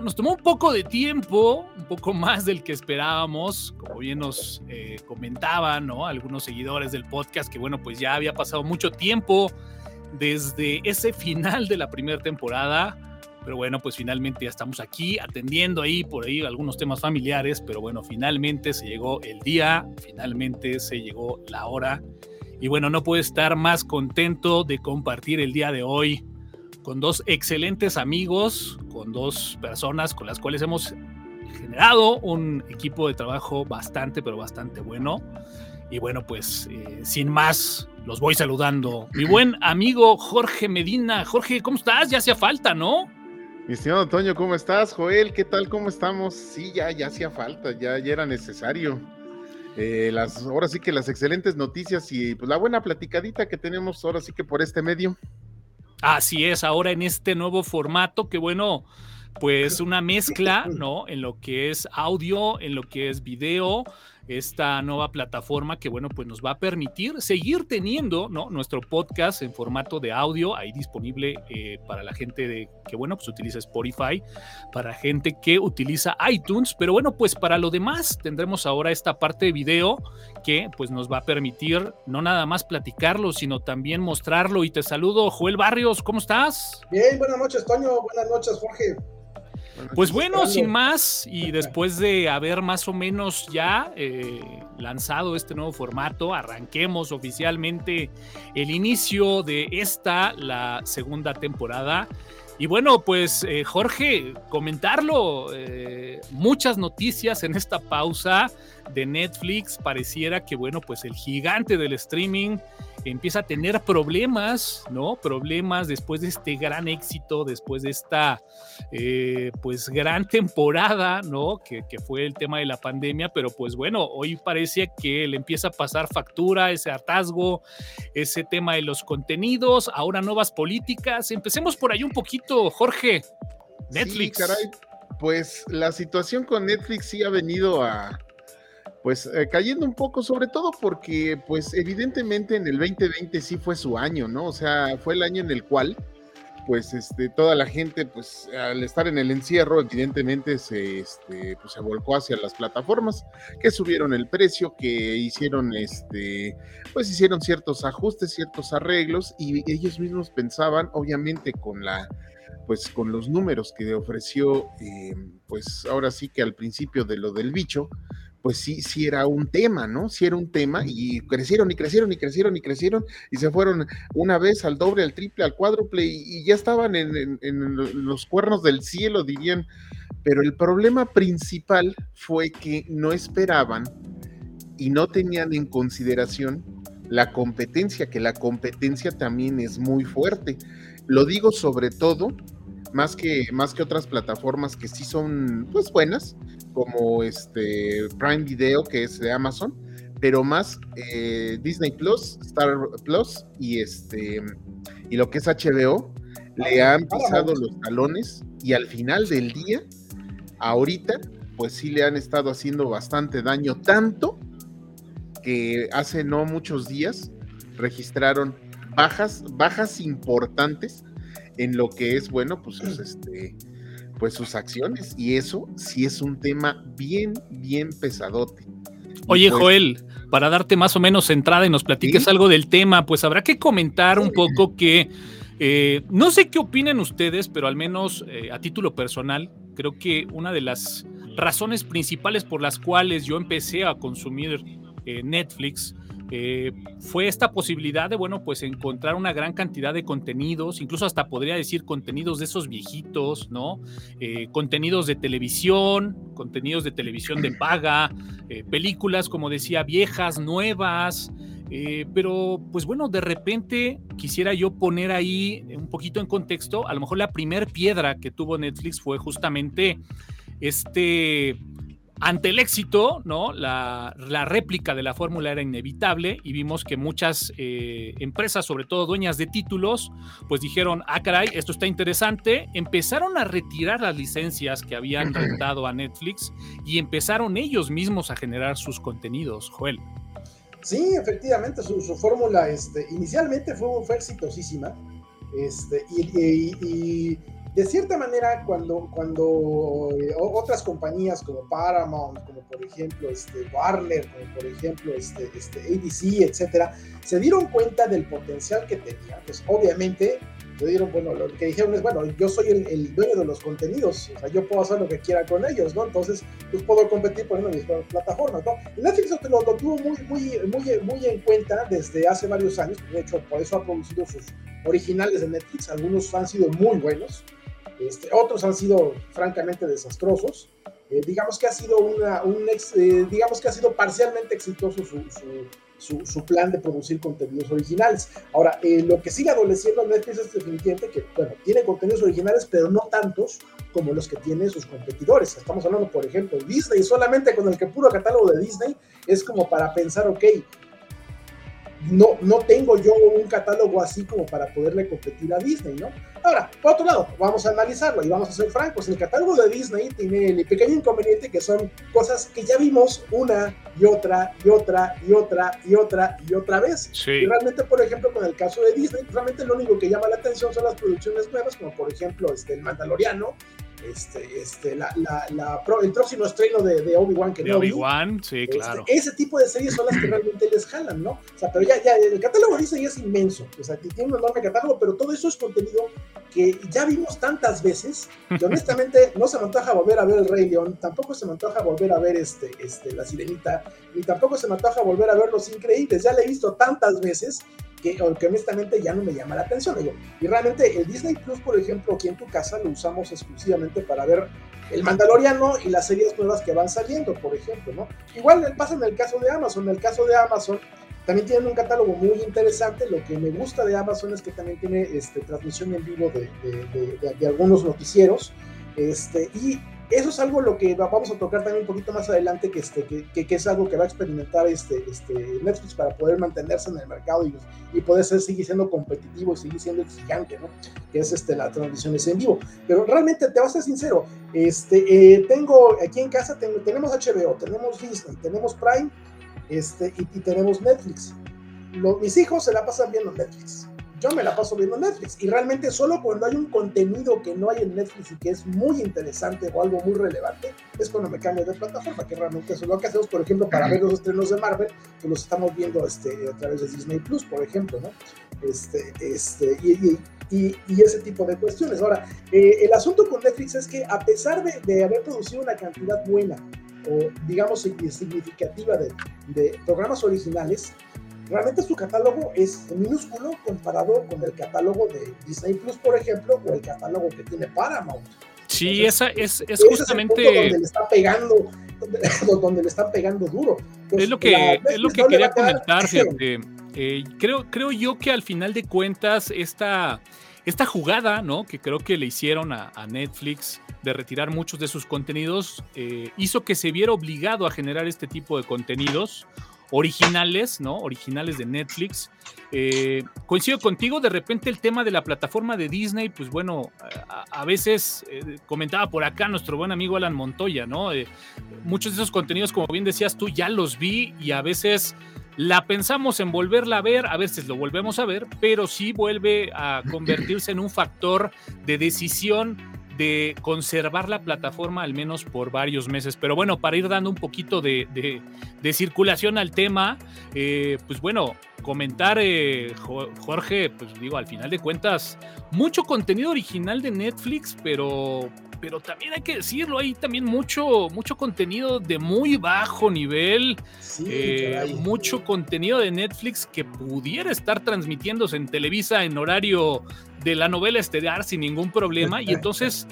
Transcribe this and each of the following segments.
Nos tomó un poco de tiempo, un poco más del que esperábamos, como bien nos eh, comentaban, ¿no? Algunos seguidores del podcast, que bueno, pues ya había pasado mucho tiempo desde ese final de la primera temporada. Pero bueno, pues finalmente ya estamos aquí atendiendo ahí por ahí algunos temas familiares, pero bueno, finalmente se llegó el día, finalmente se llegó la hora. Y bueno, no puedo estar más contento de compartir el día de hoy con dos excelentes amigos, con dos personas con las cuales hemos generado un equipo de trabajo bastante, pero bastante bueno. Y bueno, pues eh, sin más, los voy saludando. Mi buen amigo Jorge Medina. Jorge, ¿cómo estás? Ya hacía falta, ¿no? Mi estimado Toño, ¿cómo estás? Joel, ¿qué tal? ¿Cómo estamos? Sí, ya, ya hacía falta, ya, ya era necesario. Eh, las, ahora sí que las excelentes noticias y pues la buena platicadita que tenemos ahora sí que por este medio. Así es, ahora en este nuevo formato, que bueno, pues una mezcla, ¿no? En lo que es audio, en lo que es video, esta nueva plataforma que, bueno, pues nos va a permitir seguir teniendo, ¿no? Nuestro podcast en formato de audio ahí disponible eh, para la gente de, que, bueno, pues utiliza Spotify, para gente que utiliza iTunes, pero bueno, pues para lo demás tendremos ahora esta parte de video que, pues nos va a permitir no nada más platicarlo, sino también mostrarlo. Y te saludo, Joel Barrios, ¿cómo estás? Bien, buenas noches, Toño, buenas noches, Jorge. Pues bueno, sin más, y después de haber más o menos ya eh, lanzado este nuevo formato, arranquemos oficialmente el inicio de esta, la segunda temporada. Y bueno, pues eh, Jorge, comentarlo, eh, muchas noticias en esta pausa de Netflix, pareciera que bueno, pues el gigante del streaming empieza a tener problemas, ¿no? Problemas después de este gran éxito, después de esta, eh, pues, gran temporada, ¿no? Que, que, fue el tema de la pandemia, pero pues bueno, hoy parece que le empieza a pasar factura, ese hartazgo, ese tema de los contenidos, ahora nuevas políticas. Empecemos por ahí un poquito, Jorge. Netflix. Sí, caray. Pues la situación con Netflix sí ha venido a, pues eh, cayendo un poco, sobre todo porque pues evidentemente en el 2020 sí fue su año, ¿no? O sea, fue el año en el cual pues este, toda la gente, pues al estar en el encierro, evidentemente se, este, pues, se volcó hacia las plataformas que subieron el precio, que hicieron, este, pues hicieron ciertos ajustes, ciertos arreglos y ellos mismos pensaban, obviamente con la, pues con los números que ofreció, eh, pues ahora sí que al principio de lo del bicho, pues sí, sí era un tema, ¿no? Sí era un tema y crecieron y crecieron y crecieron y crecieron y se fueron una vez al doble, al triple, al cuádruple y, ya estaban en, los cuernos del cielo, dirían. Pero el problema principal fue que no esperaban y no tenían en consideración la competencia, que la competencia también es muy fuerte. Lo digo sobre todo, más que, más que otras plataformas que sí son pues buenas, como este Prime Video, que es de Amazon, pero más eh, Disney Plus, Star Plus y este y lo que es HBO le han pisado los talones y al final del día, ahorita, pues sí le han estado haciendo bastante daño, tanto que hace no muchos días registraron bajas, bajas importantes en lo que es, bueno, pues este, pues sus acciones y eso sí es un tema bien, bien pesadote. Oye, pues Joel, para darte más o menos entrada y nos platiques algo del tema, pues habrá que comentar un poco que eh, no sé qué opinen ustedes, pero al menos eh, a título personal, creo que una de las razones principales por las cuales yo empecé a consumir eh, Netflix eh, fue esta posibilidad de, bueno, pues encontrar una gran cantidad de contenidos, incluso hasta podría decir contenidos de esos viejitos, ¿no? Eh, contenidos de televisión, contenidos de televisión de paga, eh, películas, como decía, viejas, nuevas. pero pues bueno, de repente quisiera yo poner ahí un poquito en contexto, a lo mejor la primer piedra que tuvo Netflix fue justamente este ante el éxito, ¿no? La, réplica de la fórmula era inevitable y vimos que muchas eh, empresas, sobre todo dueñas de títulos, pues dijeron, ah, caray, esto está interesante, empezaron a retirar las licencias que habían rentado a Netflix y empezaron ellos mismos a generar sus contenidos, Joel. Sí, efectivamente, su, fórmula este, inicialmente fue, fue exitosísima este, y de cierta manera, cuando, cuando eh, otras compañías como Paramount, como por ejemplo este, Warner, como por ejemplo este, este, ABC, etcétera, se dieron cuenta del potencial que tenía, pues obviamente se dieron, bueno, lo que dijeron es, bueno, yo soy el, dueño de los contenidos, o sea, yo puedo hacer lo que quiera con ellos, ¿no? Entonces, pues puedo competir por mis plataformas, ¿no? Y Netflix lo, lo, tuvo muy, muy, muy, muy en cuenta desde hace varios años, de hecho, por eso ha producido sus originales de Netflix, algunos han sido muy buenos, este, otros han sido francamente desastrosos. Eh, digamos que ha sido una, un eh, digamos que ha sido parcialmente exitoso su, su, plan de producir contenidos originales. Ahora, eh, lo que sigue adoleciendo Netflix es definitivamente que, bueno, tiene contenidos originales, pero no tantos como los que tienen sus competidores. Estamos hablando, por ejemplo, Disney, solamente con el que puro catálogo de Disney es como para pensar, ok, no, no tengo yo un catálogo así como para poderle competir a Disney, ¿no? Ahora, por otro lado, vamos a analizarlo y vamos a ser francos. El catálogo de Disney tiene el pequeño inconveniente que son cosas que ya vimos una y otra y otra y otra y otra y otra vez. Y realmente, por ejemplo, con el caso de Disney, realmente lo único que llama la atención son las producciones nuevas, como por ejemplo este, El Mandaloriano, este, este, la, la, el próximo estreno de, de Obi-Wan que de Obi-Wan, sí, este, claro. ese tipo de series son las que realmente les jalan, ¿no? O sea, pero ya, ya el catálogo dice ya es inmenso, o sea, tiene un enorme catálogo, pero todo eso es contenido que ya vimos tantas veces, que honestamente no se me antoja volver a ver El Rey León, tampoco se me antoja volver a ver este, este, La Sirenita, ni tampoco se me antoja volver a ver Los Increíbles, ya la he visto tantas veces que, honestamente ya no me llama la atención. Digo, y realmente el Disney Plus, por ejemplo, aquí en tu casa lo usamos exclusivamente para ver el Mandaloriano y las series nuevas que van saliendo, por ejemplo, ¿no? Igual pasa en el caso de Amazon. En el caso de Amazon, también tienen un catálogo muy interesante. Lo que me gusta de Amazon es que también tiene este, transmisión en vivo de, de, de algunos noticieros. Este, y eso es algo lo que vamos a tocar también un poquito más adelante, que, este, que, que, es algo que va a experimentar este, este Netflix para poder mantenerse en el mercado y, y poder seguir siendo competitivo y seguir siendo exigente, ¿no? Que es este, la transmisión en vivo. Pero realmente, te voy a ser sincero, este, eh, tengo aquí en casa, tenemos HBO, tenemos Disney, tenemos Prime este, y, y tenemos Netflix. mis hijos se la pasan viendo Netflix yo me la paso viendo Netflix y realmente solo cuando hay un contenido que no hay en Netflix y que es muy interesante o algo muy relevante es cuando me cambio de plataforma, que realmente eso es lo que hacemos, por ejemplo, para ver los estrenos de Marvel, que los estamos viendo este, a través de Disney Plus, por ejemplo, ¿no? Este, este, y, y, y, ese tipo de cuestiones. Ahora, eh, el asunto con Netflix es que a pesar de, de haber producido una cantidad buena o digamos significativa de, de programas originales, realmente su catálogo es minúsculo comparado con el catálogo de Disney Plus, por ejemplo, o el catálogo que tiene Paramount. Sí, esa es, es justamente. Es donde le está pegando, donde, le están pegando duro. es lo que, es lo que quería comentar, fíjate. Eh, creo, creo yo que al final de cuentas, esta, esta jugada, ¿no? Que creo que le hicieron a, Netflix de retirar muchos de sus contenidos, eh, hizo que se viera obligado a generar este tipo de contenidos originales, ¿no? Originales de Netflix. Eh, coincido contigo, de repente el tema de la plataforma de Disney, pues bueno, a, veces eh, comentaba por acá nuestro buen amigo Alan Montoya, ¿no? Eh, muchos de esos contenidos, como bien decías tú, ya los vi y a veces la pensamos en volverla a ver, a veces lo volvemos a ver, pero sí vuelve a convertirse en un factor de decisión de conservar la plataforma al menos por varios meses. Pero bueno, para ir dando un poquito de, circulación al tema, eh, pues bueno, comentar, eh, Jorge, pues digo, al final de cuentas, mucho contenido original de Netflix, pero, pero también hay que decirlo, hay también mucho, mucho contenido de muy bajo nivel, eh, mucho contenido de Netflix que pudiera estar transmitiéndose en Televisa en horario de la novela estelar sin ningún problema. Y entonces,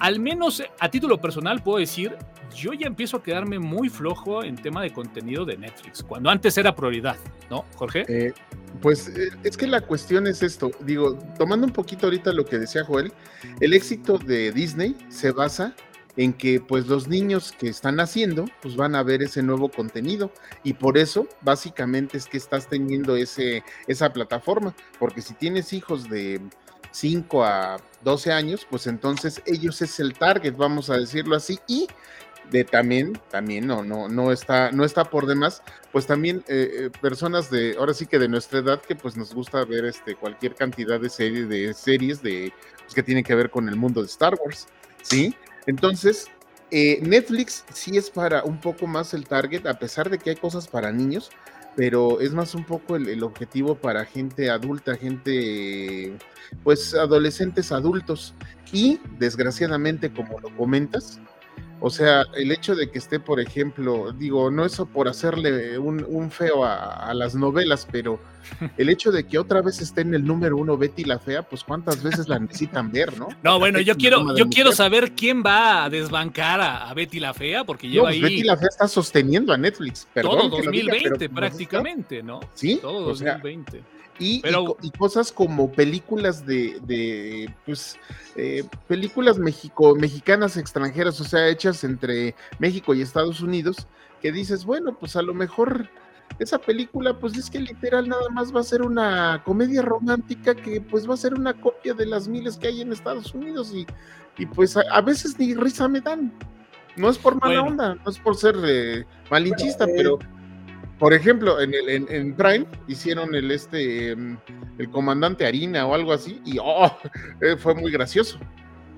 al menos a título personal, puedo decir, yo ya empiezo a quedarme muy flojo en tema de contenido de Netflix, cuando antes era prioridad, ¿no, Jorge? Eh, pues eh, es que la cuestión es esto, digo, tomando un poquito ahorita lo que decía Joel, el éxito de Disney se basa en que pues los niños que están naciendo pues van a ver ese nuevo contenido. Y por eso básicamente es que estás teniendo ese, esa plataforma, porque si tienes hijos de 5 a 12 años, pues entonces ellos es el target, vamos a decirlo así, y de también, también no, no, no está, no está por demás, pues también eh, eh, personas de, ahora sí que de nuestra edad, que pues nos gusta ver este cualquier cantidad de series, de series de pues, que tienen que ver con el mundo de Star Wars, ¿sí? Entonces, eh, Netflix sí es para un poco más el target, a pesar de que hay cosas para niños, pero es más un poco el, objetivo para gente adulta, gente, pues adolescentes adultos. Y desgraciadamente, como lo comentas, o sea, el hecho de que esté, por ejemplo, digo, no eso por hacerle un, feo a, las novelas, pero el hecho de que otra vez esté en el número uno Betty la Fea, pues cuántas veces la necesitan ver, ¿no? No, bueno, yo quiero, yo quiero saber quién va a desbancar a, Betty la Fea, porque lleva pues ahí. Betty la Fea está sosteniendo a Netflix, perdón. Todo 2020 pues, prácticamente, ¿no? Sí. Todo 2020. Y, y, cosas como películas de, pues, eh, películas México, mexicanas extranjeras, o sea, hechas entre México y Estados Unidos, que dices, bueno, pues a lo mejor esa película, pues es que literal nada más va a ser una comedia romántica que pues va a ser una copia de las miles que hay en Estados Unidos y, y pues a, veces ni risa me dan. No es por mala onda, no es por ser eh, malinchista, eh, pero por ejemplo, en, el, en, Prime hicieron el este em, el comandante Harina o algo así, y oh, eh, fue muy gracioso.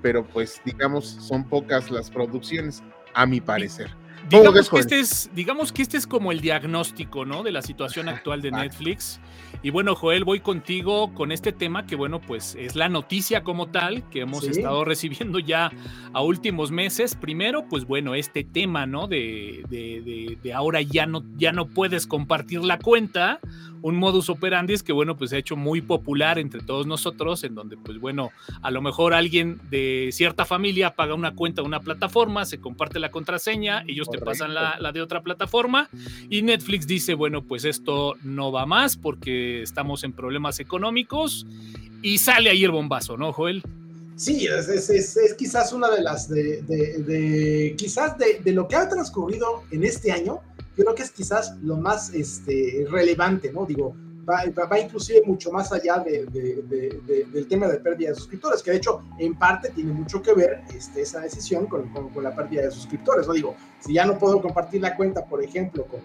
Pero pues, digamos, son pocas las producciones, a mi parecer. Digamos que, este es, digamos que este es como el diagnóstico, ¿no? De la situación actual de Netflix. Y bueno, Joel, voy contigo con este tema que, bueno, pues es la noticia como tal que hemos estado recibiendo ya a últimos meses. Primero, pues bueno, este tema, ¿no? De, de, de, ahora ya no, ya no puedes compartir la cuenta un modus operandi que, bueno, pues se ha hecho muy popular entre todos nosotros, en donde, pues bueno, a lo mejor alguien de cierta familia paga una cuenta de una plataforma, se comparte la contraseña, ellos te pasan la, la, de otra plataforma y Netflix dice, bueno, pues esto no va más porque estamos en problemas económicos y sale ahí el bombazo, ¿no, Joel? Sí, es, es, es, quizás una de las de, de, de quizás de, de, lo que ha transcurrido en este año, creo que es quizás lo más este, relevante, ¿no? Digo, va, va, inclusive mucho más allá de, de, del tema de pérdida de suscriptores, que de hecho en parte tiene mucho que ver este, esa decisión con, con, la pérdida de suscriptores, ¿no? Digo, si ya no puedo compartir la cuenta, por ejemplo, con,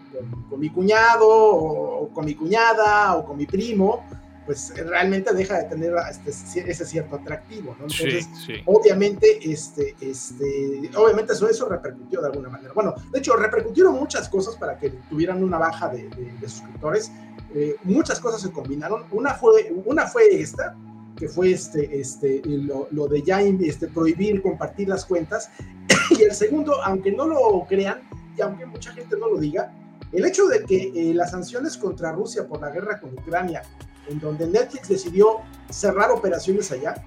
con mi cuñado o con mi cuñada o con mi primo, pues realmente deja de tener este, ese cierto atractivo, ¿no? Entonces, obviamente, este, este, obviamente eso, eso repercutió de alguna manera. Bueno, de hecho, repercutieron muchas cosas para que tuvieran una baja de, suscriptores. Eh, muchas cosas se combinaron. Una fue, una fue esta, que fue este, este, lo, lo de ya este, prohibir compartir las cuentas. y el segundo, aunque no lo crean, y aunque mucha gente no lo diga, el hecho de que eh, las sanciones contra Rusia por la guerra con Ucrania en donde Netflix decidió cerrar operaciones allá,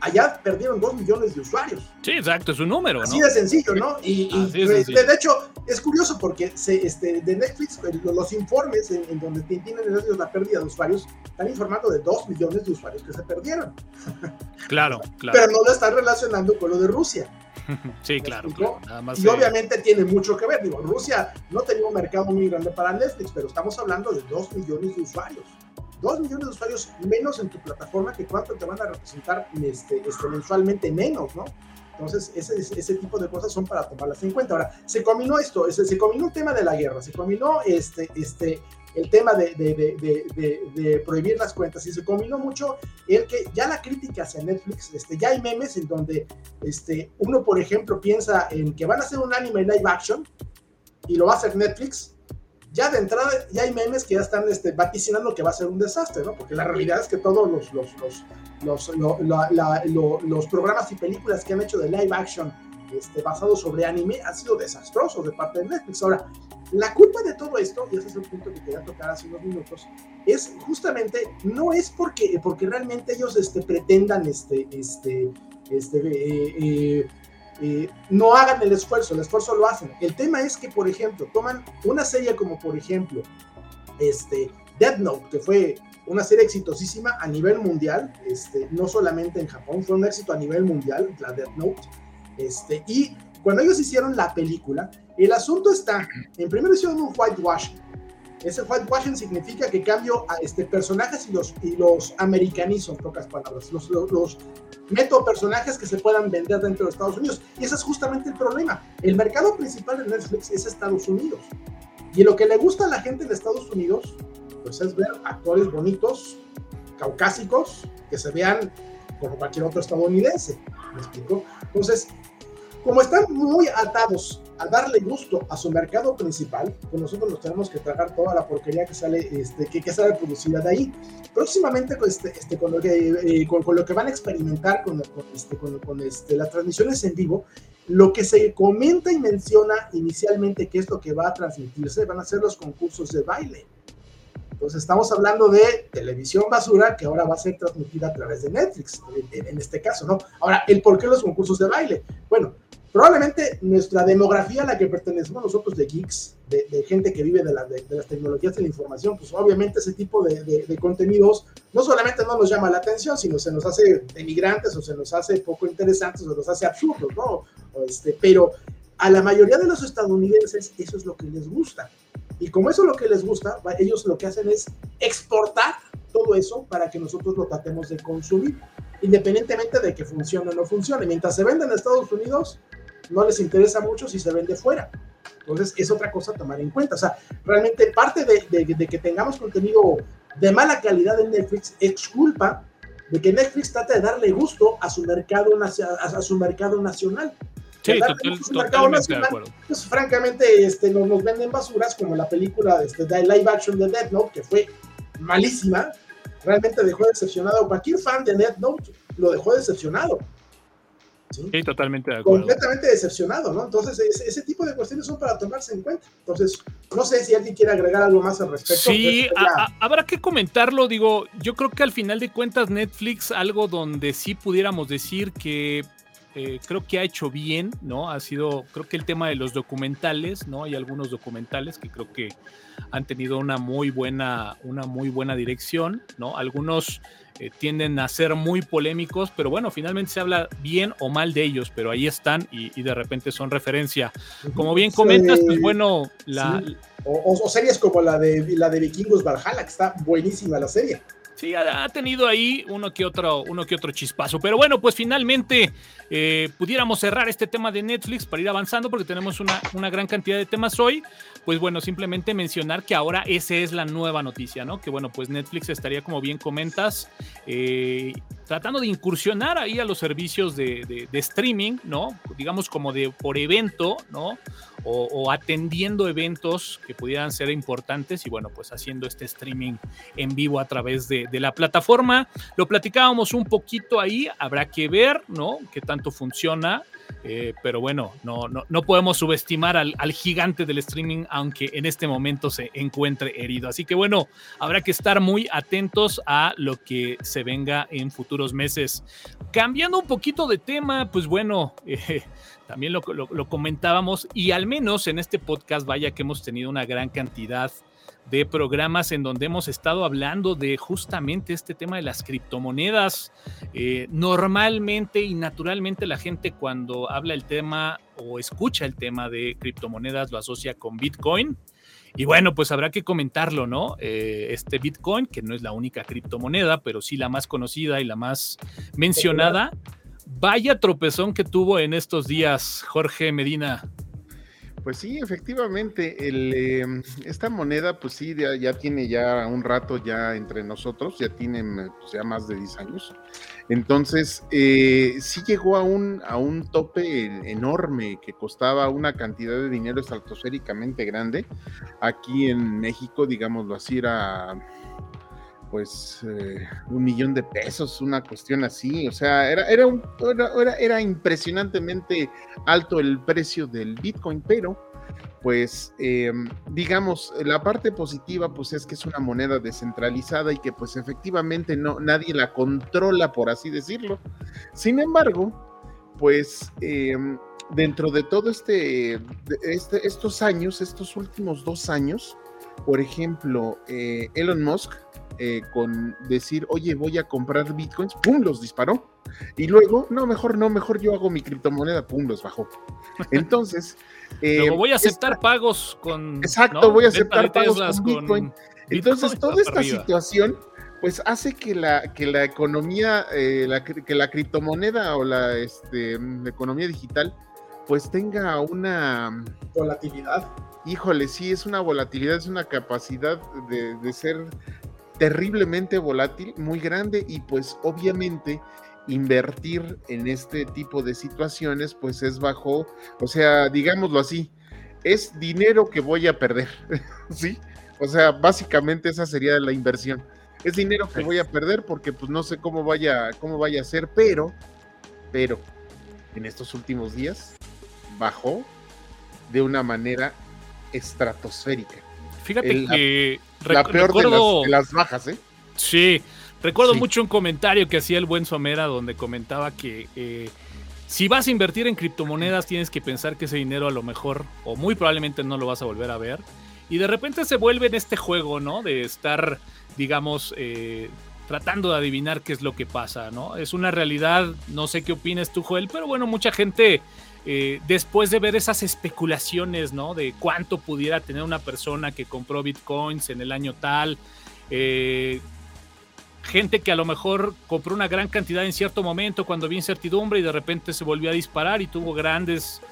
allá perdieron dos millones de usuarios. Sí, exacto, es un número. Así de sencillo, ¿no? Y, pues, de, hecho, es curioso porque se, este, de Netflix, los informes en, donde tienen la pérdida de usuarios, están informando de dos millones de usuarios que se perdieron. Claro, claro. Pero no lo están relacionando con lo de Rusia. Sí, claro. y obviamente tiene mucho que ver. Digo, Rusia no tenía un mercado muy grande para Netflix, pero estamos hablando de dos millones de usuarios. 2 millones de usuarios menos en tu plataforma que cuánto te van a representar este, este, mensualmente menos, ¿no? Entonces, ese, ese tipo de cosas son para tomarlas en cuenta. Ahora, se combinó esto, se, se combinó el tema de la guerra, se combinó este, este, el tema de, prohibir las cuentas y se combinó mucho el que ya la crítica hacia Netflix, este, ya hay memes en donde este, uno, por ejemplo, piensa en que van a hacer un anime live action y lo va a hacer Netflix ya de entrada ya hay memes que ya están este, vaticinando que va a ser un desastre, ¿no? Porque la realidad es que todos los, los, los, los, los programas y películas que han hecho de live action este, basados sobre anime han sido desastrosos de parte de Netflix. Ahora, la culpa de todo esto, y ese es el punto que quería tocar hace unos minutos, es justamente, no es porque, porque realmente ellos este, pretendan este, este, este, eh, eh, eh, no hagan el esfuerzo, el esfuerzo lo hacen. El tema es que, por ejemplo, toman una serie como, por ejemplo, este, Death Note, que fue una serie exitosísima a nivel mundial, este, no solamente en Japón, fue un éxito a nivel mundial, la Death Note. Este, y cuando ellos hicieron la película, el asunto está, en primero hicieron un whitewash, Ese whitewashing significa que cambio a este, personajes y los, y los americanizo, en pocas palabras. Los, los, meto personajes que se puedan vender dentro de Estados Unidos. Y ese es justamente el problema. El mercado principal de Netflix es Estados Unidos. Y lo que le gusta a la gente de Estados Unidos, pues es ver actores bonitos, caucásicos, que se vean como cualquier otro estadounidense. ¿Me explico? Entonces, como están muy atados a darle gusto a su mercado principal, pues nosotros nos tenemos que tragar toda la porquería que sale, este, que, que sale producida de ahí. Próximamente, pues, este, este, con, lo que, eh, con, lo que van a experimentar con, este, con, con este, las transmisiones en vivo, lo que se comenta y menciona inicialmente que es lo que va a transmitirse van a ser los concursos de baile. Entonces estamos hablando de televisión basura que ahora va a ser transmitida a través de Netflix, en, en este caso, ¿no? Ahora, ¿el por qué los concursos de baile? Bueno, probablemente nuestra demografía a la que pertenecemos nosotros de geeks, de, gente que vive de, las tecnologías de la información, pues obviamente ese tipo de, contenidos no solamente no nos llama la atención, sino se nos hace emigrantes o se nos hace poco interesantes o se nos hace absurdos, ¿no? este, pero a la mayoría de los estadounidenses eso es lo que les gusta. Y como eso es lo que les gusta, ellos lo que hacen es exportar todo eso para que nosotros lo tratemos de consumir, independientemente de que funcione o no funcione. Mientras se vende en Estados Unidos, no les interesa mucho si se vende fuera. Entonces, es otra cosa a tomar en cuenta. O sea, realmente parte de, que tengamos contenido de mala calidad en Netflix es culpa de que Netflix trata de darle gusto a su mercado, a, su mercado nacional. Sí, de. Pues, francamente, este, nos, nos, venden basuras como la película este, de live action de Death Note, que fue malísima. Realmente dejó decepcionado. Cualquier fan de Death Note lo dejó decepcionado. ¿Sí? totalmente de acuerdo. Completamente decepcionado, ¿no? Entonces, ese, tipo de cuestiones son para tomarse en cuenta. Entonces, no sé si alguien quiere agregar algo más al respecto. Sí, habrá que comentarlo. Digo, yo creo que al final de cuentas, Netflix, algo donde sí pudiéramos decir que eh, creo que ha hecho bien, ¿no? Ha sido, creo que el tema de los documentales, ¿no? Hay algunos documentales que creo que han tenido una muy buena, una muy buena dirección, ¿no? Algunos eh, tienden a ser muy polémicos, pero bueno, finalmente se habla bien o mal de ellos, pero ahí están y, de repente son referencia. Como bien comentas, pues bueno, la... O, series como la de, la de Vikingos Valhalla, que está buenísima la serie. Sí, ha, tenido ahí uno que otro, uno que otro chispazo. Pero bueno, pues finalmente eh, pudiéramos cerrar este tema de Netflix para ir avanzando porque tenemos una, una gran cantidad de temas hoy pues bueno, simplemente mencionar que ahora esa es la nueva noticia, ¿no? Que bueno, pues Netflix estaría, como bien comentas, eh, tratando de incursionar ahí a los servicios de, streaming, ¿no? Digamos como de por evento, ¿no? O, atendiendo eventos que pudieran ser importantes y bueno, pues haciendo este streaming en vivo a través de, de la plataforma. Lo platicábamos un poquito ahí, habrá que ver, ¿no? Qué tanto funciona. Eh, pero bueno, no, no, no podemos subestimar al, al, gigante del streaming, aunque en este momento se encuentre herido. Así que bueno, habrá que estar muy atentos a lo que se venga en futuros meses. Cambiando un poquito de tema, pues bueno, eh, también lo, lo, comentábamos y al menos en este podcast, vaya que hemos tenido una gran cantidad de programas en donde hemos estado hablando de justamente este tema de las criptomonedas. Eh, normalmente y naturalmente la gente cuando habla el tema o escucha el tema de criptomonedas lo asocia con Bitcoin. Y bueno, pues habrá que comentarlo, ¿no? Eh, este Bitcoin, que no es la única criptomoneda, pero sí la más conocida y la más mencionada. Vaya tropezón que tuvo en estos días Jorge Medina. Pues sí, efectivamente, em, esta moneda, pues sí, ya, tiene ya un rato ya entre nosotros, ya tienen pues, ya más de 10 años. Entonces, eh, sí llegó a un, a un tope enorme que costaba una cantidad de dinero estratosféricamente grande. Aquí en México, digámoslo así, era pues eh, un millón de pesos, una cuestión así, o sea, era, era, un, era, era, impresionantemente alto el precio del Bitcoin, pero pues em, digamos, la parte positiva pues es que es una moneda descentralizada y que pues efectivamente no, nadie la controla, por así decirlo. Sin embargo, pues em, dentro de todo este, este, estos años, estos últimos dos años, por ejemplo, eh, Elon Musk, eh, con decir, oye, voy a comprar bitcoins, ¡pum! los disparó. Y luego, no, mejor no, mejor yo hago mi criptomoneda, pum, los bajó. Entonces. Eh, voy a aceptar pagos con. Exacto, voy a aceptar pagos con Bitcoin. Entonces, toda esta situación pues hace que la, que la economía, eh, que la criptomoneda o la, este, economía digital, pues tenga una volatilidad. Híjole, sí, es una volatilidad, es una capacidad de, de ser terriblemente volátil, muy grande y pues obviamente invertir en este tipo de situaciones pues es bajo, o sea, digámoslo así, es dinero que voy a perder, ¿sí? O sea, básicamente esa sería la inversión es dinero que voy a perder porque pues no sé cómo vaya, cómo vaya a ser, pero, pero en estos últimos días bajó de una manera estratosférica. Fíjate que la, peor de, las, bajas, ¿eh? Sí, recuerdo mucho un comentario que hacía el buen Somera donde comentaba que eh, si vas a invertir en criptomonedas tienes que pensar que ese dinero a lo mejor o muy probablemente no lo vas a volver a ver. Y de repente se vuelve en este juego, ¿no? De estar digamos, eh, tratando de adivinar qué es lo que pasa, ¿no? Es una realidad, no sé qué opinas tú, Joel, pero bueno, mucha gente, eh, después de ver esas especulaciones, ¿no? De cuánto pudiera tener una persona que compró bitcoins en el año tal, eh, gente que a lo mejor compró una gran cantidad en cierto momento cuando había incertidumbre y de repente se volvió a disparar y tuvo grandes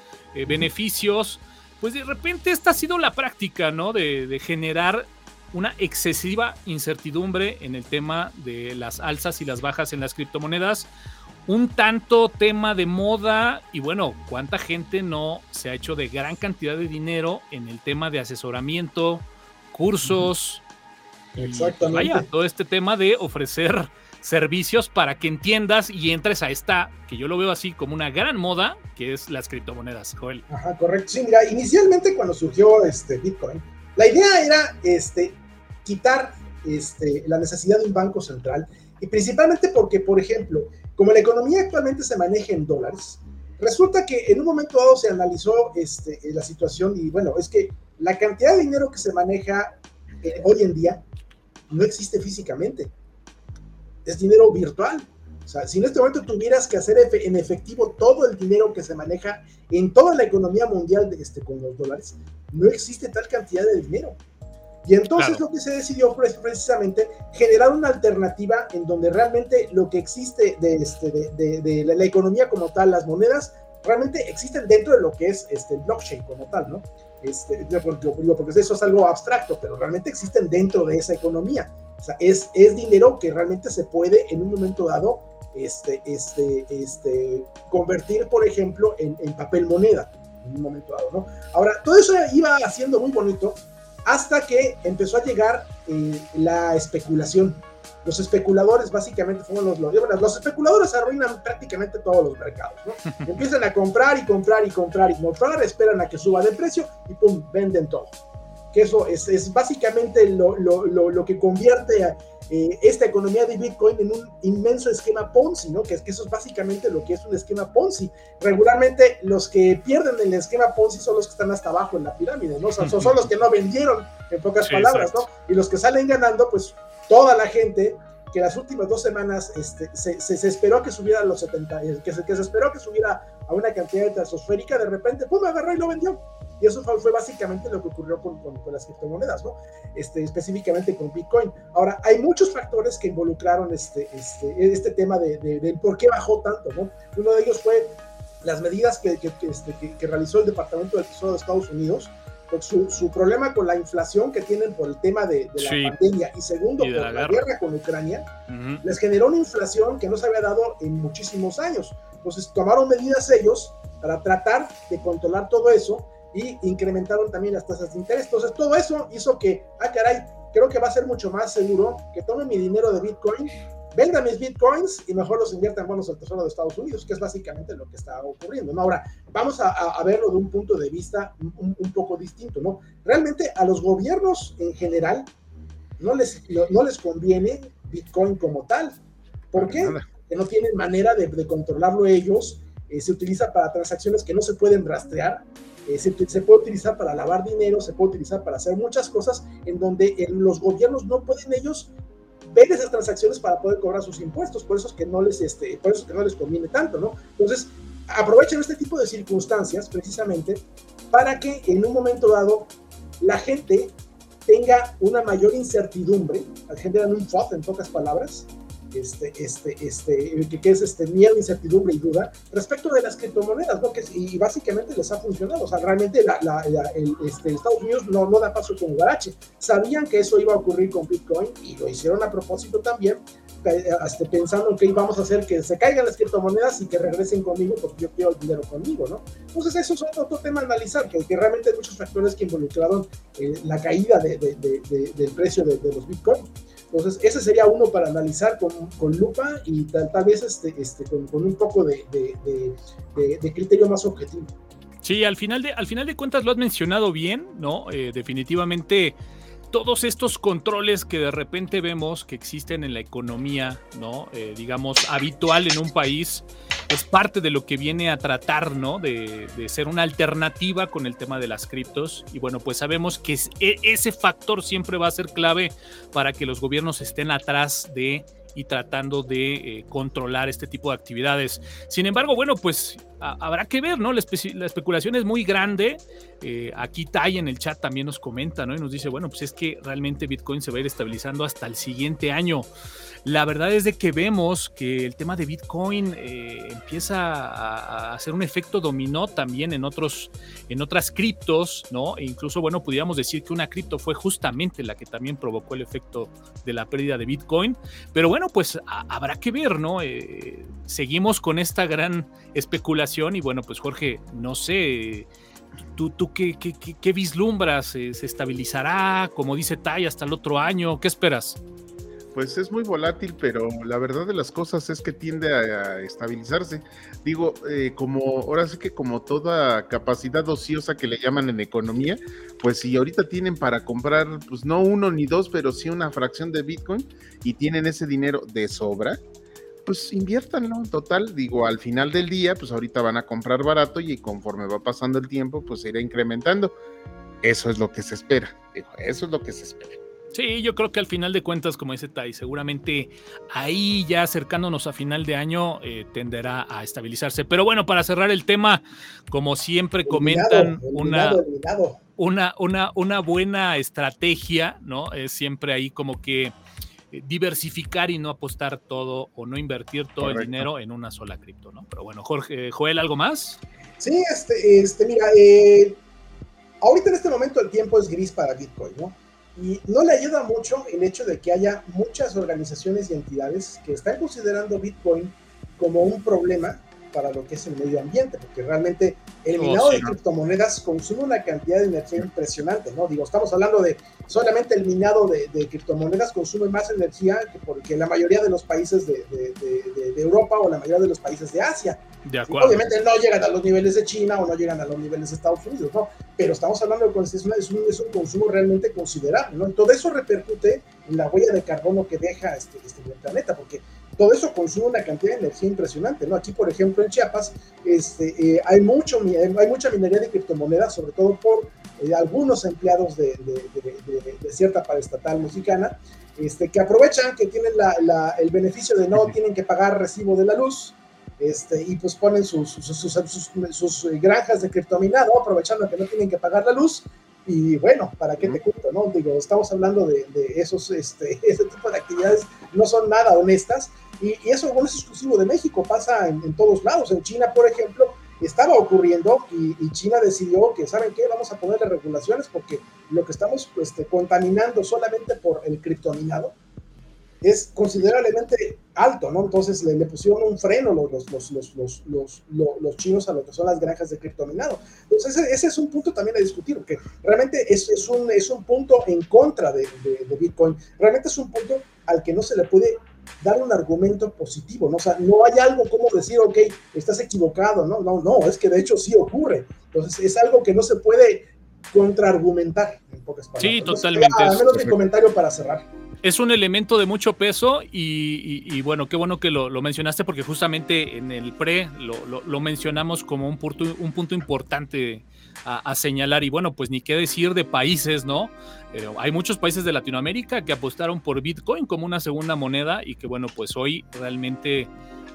beneficios, pues de repente esta ha sido la práctica, ¿no? De, de generar una excesiva incertidumbre en el tema de las alzas y las bajas en las criptomonedas, un tanto tema de moda y bueno, cuánta gente no se ha hecho de gran cantidad de dinero en el tema de asesoramiento, cursos, Exactamente. vaya, todo este tema de ofrecer servicios para que entiendas y entres a esta, que yo lo veo así como una gran moda, que es las criptomonedas, Joel. Ajá, correcto. Sí, mira, inicialmente cuando surgió este Bitcoin, la idea era este, quitar este, la necesidad de un banco central, y principalmente porque, por ejemplo, como la economía actualmente se maneja en dólares, resulta que en un momento dado se analizó este, la situación y bueno, es que la cantidad de dinero que se maneja eh, hoy en día no existe físicamente, es dinero virtual. O sea, si en este momento tuvieras que hacer en efectivo todo el dinero que se maneja en toda la economía mundial de este, con los dólares, no existe tal cantidad de dinero. Y entonces lo que se decidió fue precisamente generar una alternativa en donde realmente lo que existe de, este, de, la, economía como tal, las monedas, realmente existen dentro de lo que es este, el blockchain como tal, ¿no? Este, porque, porque eso es algo abstracto, pero realmente existen dentro de esa economía. O sea, es, es dinero que realmente se puede en un momento dado este, este, este, convertir, por ejemplo, en, en papel moneda, en un momento dado, ¿no? Ahora, todo eso iba haciendo muy bonito, hasta que empezó a llegar eh, la especulación. Los especuladores básicamente fueron los, los, los especuladores arruinan prácticamente todos los mercados, ¿no? Empiezan a comprar y comprar y comprar y comprar, esperan a que suba de precio y pum, venden todo. Que eso es, es básicamente lo, lo, lo, que convierte a, eh, esta economía de Bitcoin en un inmenso esquema Ponzi, ¿no? Que, que eso es básicamente lo que es un esquema Ponzi. Regularmente los que pierden el esquema Ponzi son los que están hasta abajo en la pirámide, ¿no? son, son los que no vendieron, en pocas palabras, ¿no? Y los que salen ganando, pues toda la gente que las últimas dos semanas este, se, se, esperó que subiera a los 70, eh, que se, que se esperó que subiera a una cantidad estratosférica, de repente, pum, agarró y lo vendió. Y eso fue, básicamente lo que ocurrió con, con, las criptomonedas, ¿no? Este, específicamente con Bitcoin. Ahora, hay muchos factores que involucraron este, este, este tema de, de, por qué bajó tanto, ¿no? Uno de ellos fue las medidas que, que, este, que realizó el Departamento del Tesoro de Estados Unidos, su, su, problema con la inflación que tienen por el tema de, la pandemia y segundo por la, guerra. con Ucrania, les generó una inflación que no se había dado en muchísimos años. Entonces tomaron medidas ellos para tratar de controlar todo eso y incrementaron también las tasas de interés. Entonces todo eso hizo que, ah, caray, creo que va a ser mucho más seguro que tome mi dinero de Bitcoin venda mis bitcoins y mejor los invierta en bonos del Tesoro de Estados Unidos, que es básicamente lo que está ocurriendo. ¿no? Ahora, vamos a, verlo de un punto de vista un, poco distinto. ¿no? Realmente a los gobiernos en general no les, no, les conviene Bitcoin como tal. ¿Por qué? Porque no tienen manera de, controlarlo ellos. Eh, se utiliza para transacciones que no se pueden rastrear. Eh, se, se, puede utilizar para lavar dinero, se puede utilizar para hacer muchas cosas en donde eh, los gobiernos no pueden ellos ven esas transacciones para poder cobrar sus impuestos, por eso es que no les, este, por eso que no les conviene tanto, ¿no? Entonces, aprovechen este tipo de circunstancias precisamente para que en un momento dado la gente tenga una mayor incertidumbre, generan un FOD en pocas palabras, este, este, este, que, es este miedo, incertidumbre y duda respecto de las criptomonedas, ¿no? Que, y básicamente les ha funcionado. O sea, realmente la, el, este, Estados Unidos no, no da paso con Guarache. Sabían que eso iba a ocurrir con Bitcoin y lo hicieron a propósito también, este, pensando que íbamos a hacer que se caigan las criptomonedas y que regresen conmigo porque yo quiero el dinero conmigo, ¿no? Entonces eso es otro, tema a analizar, que, que, realmente hay muchos factores que involucraron eh, la caída de, de, de, del precio de, los Bitcoin. Entonces, ese sería uno para analizar con, con lupa y tal, tal vez este, este, con, un poco de, criterio más objetivo. Sí, al final de, al final de cuentas lo has mencionado bien, ¿no? Eh, definitivamente todos estos controles que de repente vemos que existen en la economía, ¿no? Eh, digamos, habitual en un país, es parte de lo que viene a tratar, ¿no? De, ser una alternativa con el tema de las criptos. Y bueno, pues sabemos que e, ese factor siempre va a ser clave para que los gobiernos estén atrás de y tratando de eh, controlar este tipo de actividades. Sin embargo, bueno, pues habrá que ver, ¿no? La, especulación es muy grande. Eh, aquí Tai en el chat también nos comenta, ¿no? Y nos dice, bueno, pues es que realmente Bitcoin se va a ir estabilizando hasta el siguiente año. La verdad es de que vemos que el tema de Bitcoin eh, empieza a, hacer un efecto dominó también en, otros, en otras criptos, ¿no? E incluso, bueno, pudiéramos decir que una cripto fue justamente la que también provocó el efecto de la pérdida de Bitcoin. Pero bueno, pues habrá que ver, ¿no? Eh, seguimos con esta gran especulación y bueno, pues Jorge, no sé. ¿Tú, tú qué, qué, qué, vislumbras? ¿Se estabilizará? Como dice Tai, hasta el otro año. ¿Qué esperas? pues es muy volátil, pero la verdad de las cosas es que tiende a, estabilizarse. Digo, eh, como ahora sí que como toda capacidad ociosa que le llaman en economía, pues si ahorita tienen para comprar, pues no uno ni dos, pero sí una fracción de Bitcoin y tienen ese dinero de sobra, pues inviértanlo en total. Digo, al final del día, pues ahorita van a comprar barato y conforme va pasando el tiempo, pues se irá incrementando. Eso es lo que se espera. Digo, eso es lo que se espera. Sí, yo creo que al final de cuentas, como dice Tai, seguramente ahí ya acercándonos a final de año eh, tenderá a estabilizarse. Pero bueno, para cerrar el tema, como siempre comentan, una, una, una, una buena estrategia, ¿no? Es siempre ahí como que diversificar y no apostar todo o no invertir todo el dinero en una sola cripto, ¿no? Pero bueno, Jorge, Joel, ¿algo más? Sí, este, este mira, eh, ahorita en este momento el tiempo es gris para Bitcoin, ¿no? Y no le ayuda mucho el hecho de que haya muchas organizaciones y entidades que están considerando Bitcoin como un problema para lo que es el medio ambiente, porque realmente el oh, minado de criptomonedas consume una cantidad de energía impresionante, ¿no? Digo, estamos hablando de solamente el minado de, criptomonedas consume más energía que porque la mayoría de los países de, Europa o la mayoría de los países de Asia. De acuerdo. Obviamente no llegan a los niveles de China o no llegan a los niveles de Estados Unidos, ¿no? Pero estamos hablando de es, es, un, es un consumo realmente considerable, ¿no? todo eso repercute en la huella de carbono que deja este, este planeta, porque todo eso consume una cantidad de energía impresionante, ¿no? Aquí, por ejemplo, en Chiapas, este, eh, hay, mucho, hay mucha minería de criptomonedas, sobre todo por eh, algunos empleados de, cierta paraestatal mexicana, este, que aprovechan que tienen el beneficio de no tienen que pagar recibo de la luz, este, y pues ponen sus, sus, granjas de criptominado, aprovechando que no tienen que pagar la luz, y bueno, ¿para qué te cuento? No? Digo, estamos hablando de, esos, este, ese tipo de actividades no son nada honestas y, eso no es exclusivo de México, pasa en, todos lados. En China, por ejemplo, estaba ocurriendo y, China decidió que, ¿saben qué? Vamos a ponerle regulaciones porque lo que estamos este, contaminando solamente por el criptominado es considerablemente alto, ¿no? Entonces le, pusieron un freno los, los, los, los, los, chinos a lo que son las granjas de criptominado. Entonces ese, es un punto también a discutir, porque realmente es, es, un, es un punto en contra de, de, Bitcoin, realmente es un punto al que no se le puede dar un argumento positivo, ¿no? O sea, no hay algo como decir, ok, estás equivocado, ¿no? No, no, es que de hecho sí ocurre. Entonces es algo que no se puede contraargumentar, en pocas palabras. Sí, totalmente. al menos mi comentario para cerrar. Es un elemento de mucho peso y, bueno, qué bueno que lo, mencionaste porque justamente en el pre lo, mencionamos como un punto, un punto importante a, señalar y bueno, pues ni qué decir de países, ¿no? Eh, hay muchos países de Latinoamérica que apostaron por Bitcoin como una segunda moneda y que bueno, pues hoy realmente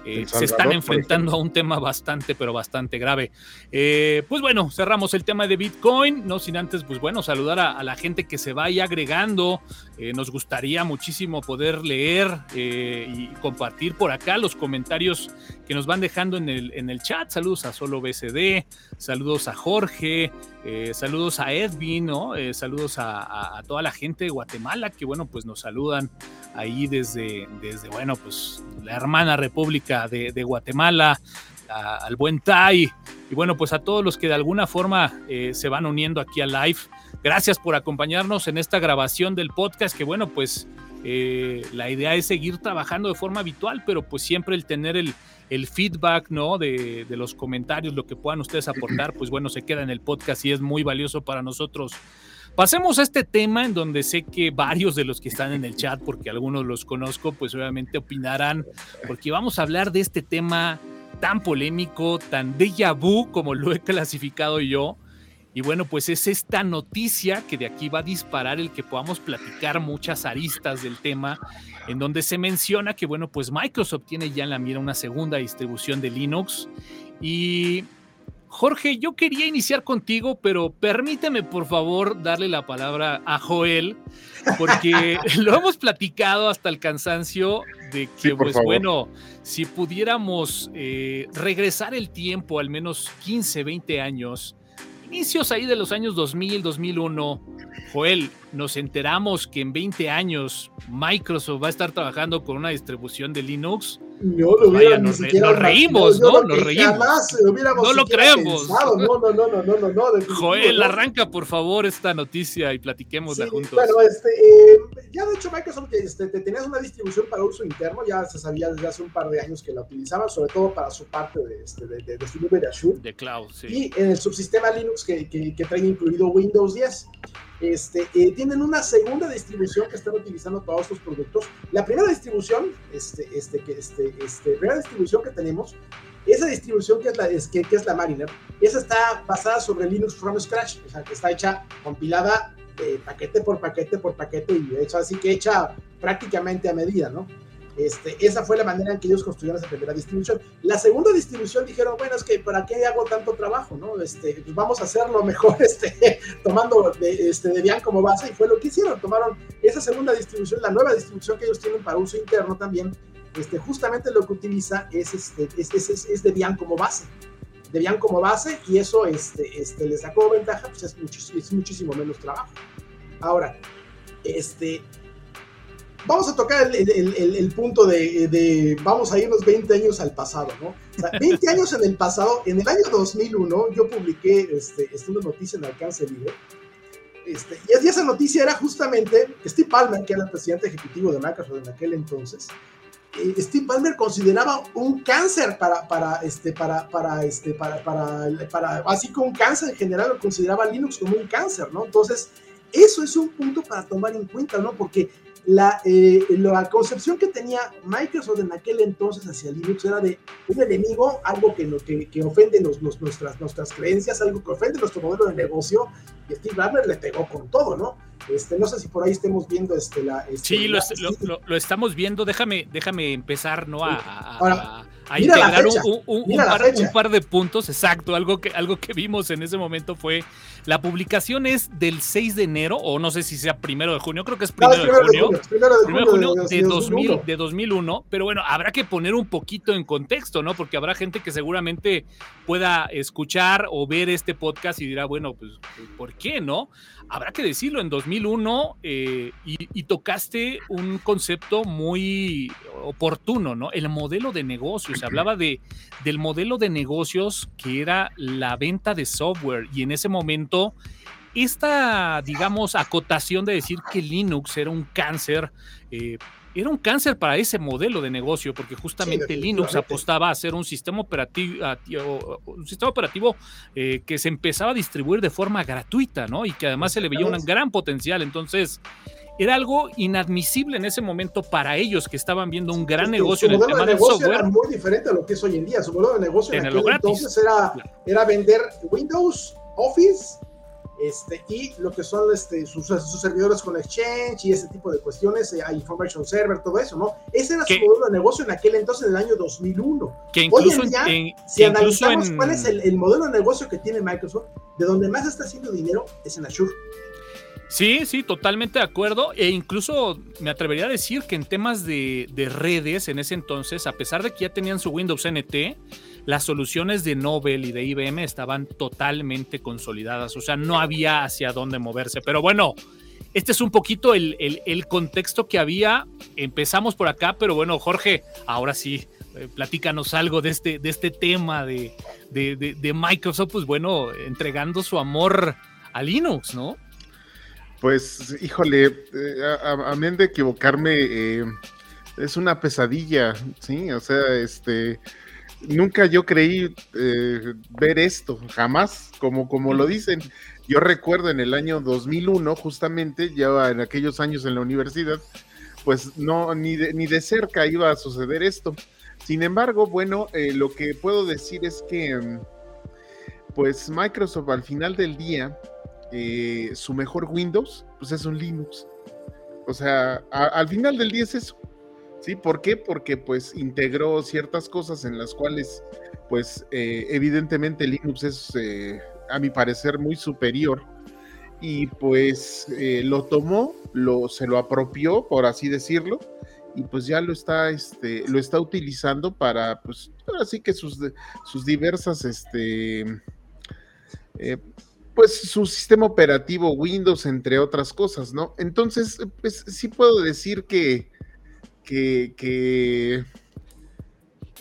eh, se están enfrentando a un tema bastante, pero bastante grave. Eh, pues bueno, cerramos el tema de Bitcoin, no sin antes, pues bueno, saludar a, la gente que se vaya agregando. Eh, nos gustaría muchísimo poder leer y compartir por acá los comentarios que nos van dejando en el, en el chat. Saludos a Solo BCD, saludos a Jorge, saludos a Edwin, ¿no? saludos a, toda la gente de Guatemala que, bueno, pues nos saludan ahí desde, desde bueno, pues la hermana República de, Guatemala, al buen Tai, y bueno, pues a todos los que de alguna forma eh, se van uniendo aquí al live. Gracias por acompañarnos en esta grabación del podcast, que bueno, pues eh, la idea es seguir trabajando de forma habitual, pero pues siempre el tener el, el feedback, ¿no? De, de, los comentarios, lo que puedan ustedes aportar, pues bueno, se queda en el podcast y es muy valioso para nosotros Pasemos a este tema en donde sé que varios de los que están en el chat, porque algunos los conozco, pues obviamente opinarán, porque vamos a hablar de este tema tan polémico, tan déjà vu como lo he clasificado yo. Y bueno, pues es esta noticia que de aquí va a disparar el que podamos platicar muchas aristas del tema, en donde se menciona que, bueno, pues Microsoft tiene ya en la mira una segunda distribución de Linux. Y Jorge, yo quería iniciar contigo, pero permíteme por favor darle la palabra a Joel, porque lo hemos platicado hasta el cansancio de que, pues bueno, si pudiéramos eh, regresar el tiempo, al menos 15, 20 años, inicios ahí de los años 2000, 2001, Joel, nos enteramos que en 20 años Microsoft va a estar trabajando con una distribución de Linux no lo hubiera nos, reímos, ¿no? Nos reímos. No lo creemos. No, no, no, no, no, no. Joel, arranca por favor esta noticia y platiquémosla juntos. Bueno, este, eh, ya de hecho Microsoft este, tenías una distribución para uso interno, ya se sabía desde hace un par de años que la utilizaban, sobre todo para su parte de, este, de, de, de su nube de Azure. De cloud, sí. Y en el subsistema Linux que, que, que trae incluido Windows 10. Este, eh, tienen una segunda distribución que están utilizando todos estos productos. La primera distribución, este, este, que, este, este, primera distribución que tenemos, esa distribución que es la, es, que, que es la Mariner, esa está basada sobre Linux from scratch, o sea, que está hecha, compilada eh, paquete por paquete por paquete y hecha así que hecha prácticamente a medida, ¿no? Este, esa fue la manera en que ellos construyeron esa primera distribución. La segunda distribución dijeron, bueno, es que ¿para qué hago tanto trabajo? ¿no? Este, pues vamos a hacerlo mejor este, tomando de, este, Debian como base y fue lo que hicieron. Tomaron esa segunda distribución, la nueva distribución que ellos tienen para uso interno también, este, justamente lo que utiliza es, este, es, es, es Debian como base. Debian como base y eso este, este, les sacó ventaja, pues es, muchísimo, es muchísimo menos trabajo. Ahora, este, vamos a tocar el, punto de, vamos a irnos 20 años al pasado, ¿no? O sea, 20 años en el pasado, en el año 2001, yo publiqué este, una noticia en Alcance Libre, este, y esa noticia era justamente Steve Palmer, que era el presidente ejecutivo de Microsoft en aquel entonces, Steve Palmer consideraba un cáncer para, para, este, para, para, este, para, para, para, así como un cáncer en general, lo consideraba Linux como un cáncer, ¿no? Entonces, eso es un punto para tomar en cuenta, ¿no? Porque la, eh, la, concepción que tenía Microsoft en aquel entonces hacia Linux era de un enemigo, algo que, que, que ofende nuestras, nuestras creencias, algo que ofende nuestro modelo de negocio, y Steve Ballmer le pegó con todo, ¿no? Este, no sé si por ahí estemos viendo este, la... Este, sí, lo, lo, lo, estamos viendo, déjame, déjame empezar, ¿no? A, a, a integrar un, un, un, par, un, par, de puntos, exacto, algo que, algo que vimos en ese momento fue, la publicación es del 6 de enero, o no sé si sea primero de junio, creo que es primero, de, junio, de, primero de junio, primero de, de, 2000, de 2001, pero bueno, habrá que poner un poquito en contexto, ¿no? Porque habrá gente que seguramente pueda escuchar o ver este podcast y dirá, bueno, pues, ¿por qué, no? Habrá que decirlo, en 2001 eh, y, y tocaste un concepto muy oportuno, ¿no? El modelo de negocios se hablaba de, del modelo de negocios que era la venta de software y en ese momento esta, digamos, acotación de decir que Linux era un cáncer, eh, era un cáncer para ese modelo de negocio, porque justamente sí, Linux apostaba a ser un sistema operativo, un sistema operativo eh, que se empezaba a distribuir de forma gratuita, ¿no? Y que además se le veía un gran potencial. Entonces, era algo inadmisible en ese momento para ellos que estaban viendo un gran negocio en el tema de negocio Era muy diferente a lo que es hoy en día. Su modelo de negocio en, aquel entonces era, era vender Windows, Office este, y lo que son este, sus, servidores con Exchange y ese tipo de cuestiones, eh, Information Server, todo eso, ¿no? Ese era su modelo de negocio en aquel entonces, en el año 2001. Que incluso Hoy en si analizamos cuál es el, el, modelo de negocio que tiene Microsoft, de donde más está haciendo dinero es en Azure. Sí, sí, totalmente de acuerdo. E incluso me atrevería a decir que en temas de, redes en ese entonces, a pesar de que ya tenían su Windows NT, las soluciones de Nobel y de IBM estaban totalmente consolidadas. O sea, no había hacia dónde moverse. Pero bueno, este es un poquito el, contexto que había. Empezamos por acá, pero bueno, Jorge, ahora sí, eh, platícanos algo de este, de este tema de, de Microsoft, pues bueno, entregando su amor a Linux, ¿no? Pues, híjole, eh, a, mí de equivocarme, eh, es una pesadilla, ¿sí? O sea, este, nunca yo creí eh, ver esto, jamás, como, como lo dicen. Yo recuerdo en el año 2001, justamente, ya en aquellos años en la universidad, pues no, ni de, ni de cerca iba a suceder esto. Sin embargo, bueno, lo que puedo decir es que, pues Microsoft al final del día, eh, su mejor Windows, pues es un Linux. O sea, al final del día es eso. ¿Sí? ¿Por qué? Porque pues integró ciertas cosas en las cuales, pues eh, evidentemente Linux es, eh, a mi parecer, muy superior. Y pues lo tomó, lo, se lo apropió, por así decirlo, y pues ya lo está, este, lo está utilizando para, pues, que sus, sus diversas, este, pues su sistema operativo Windows, entre otras cosas, ¿no? Entonces, pues sí puedo decir que, que,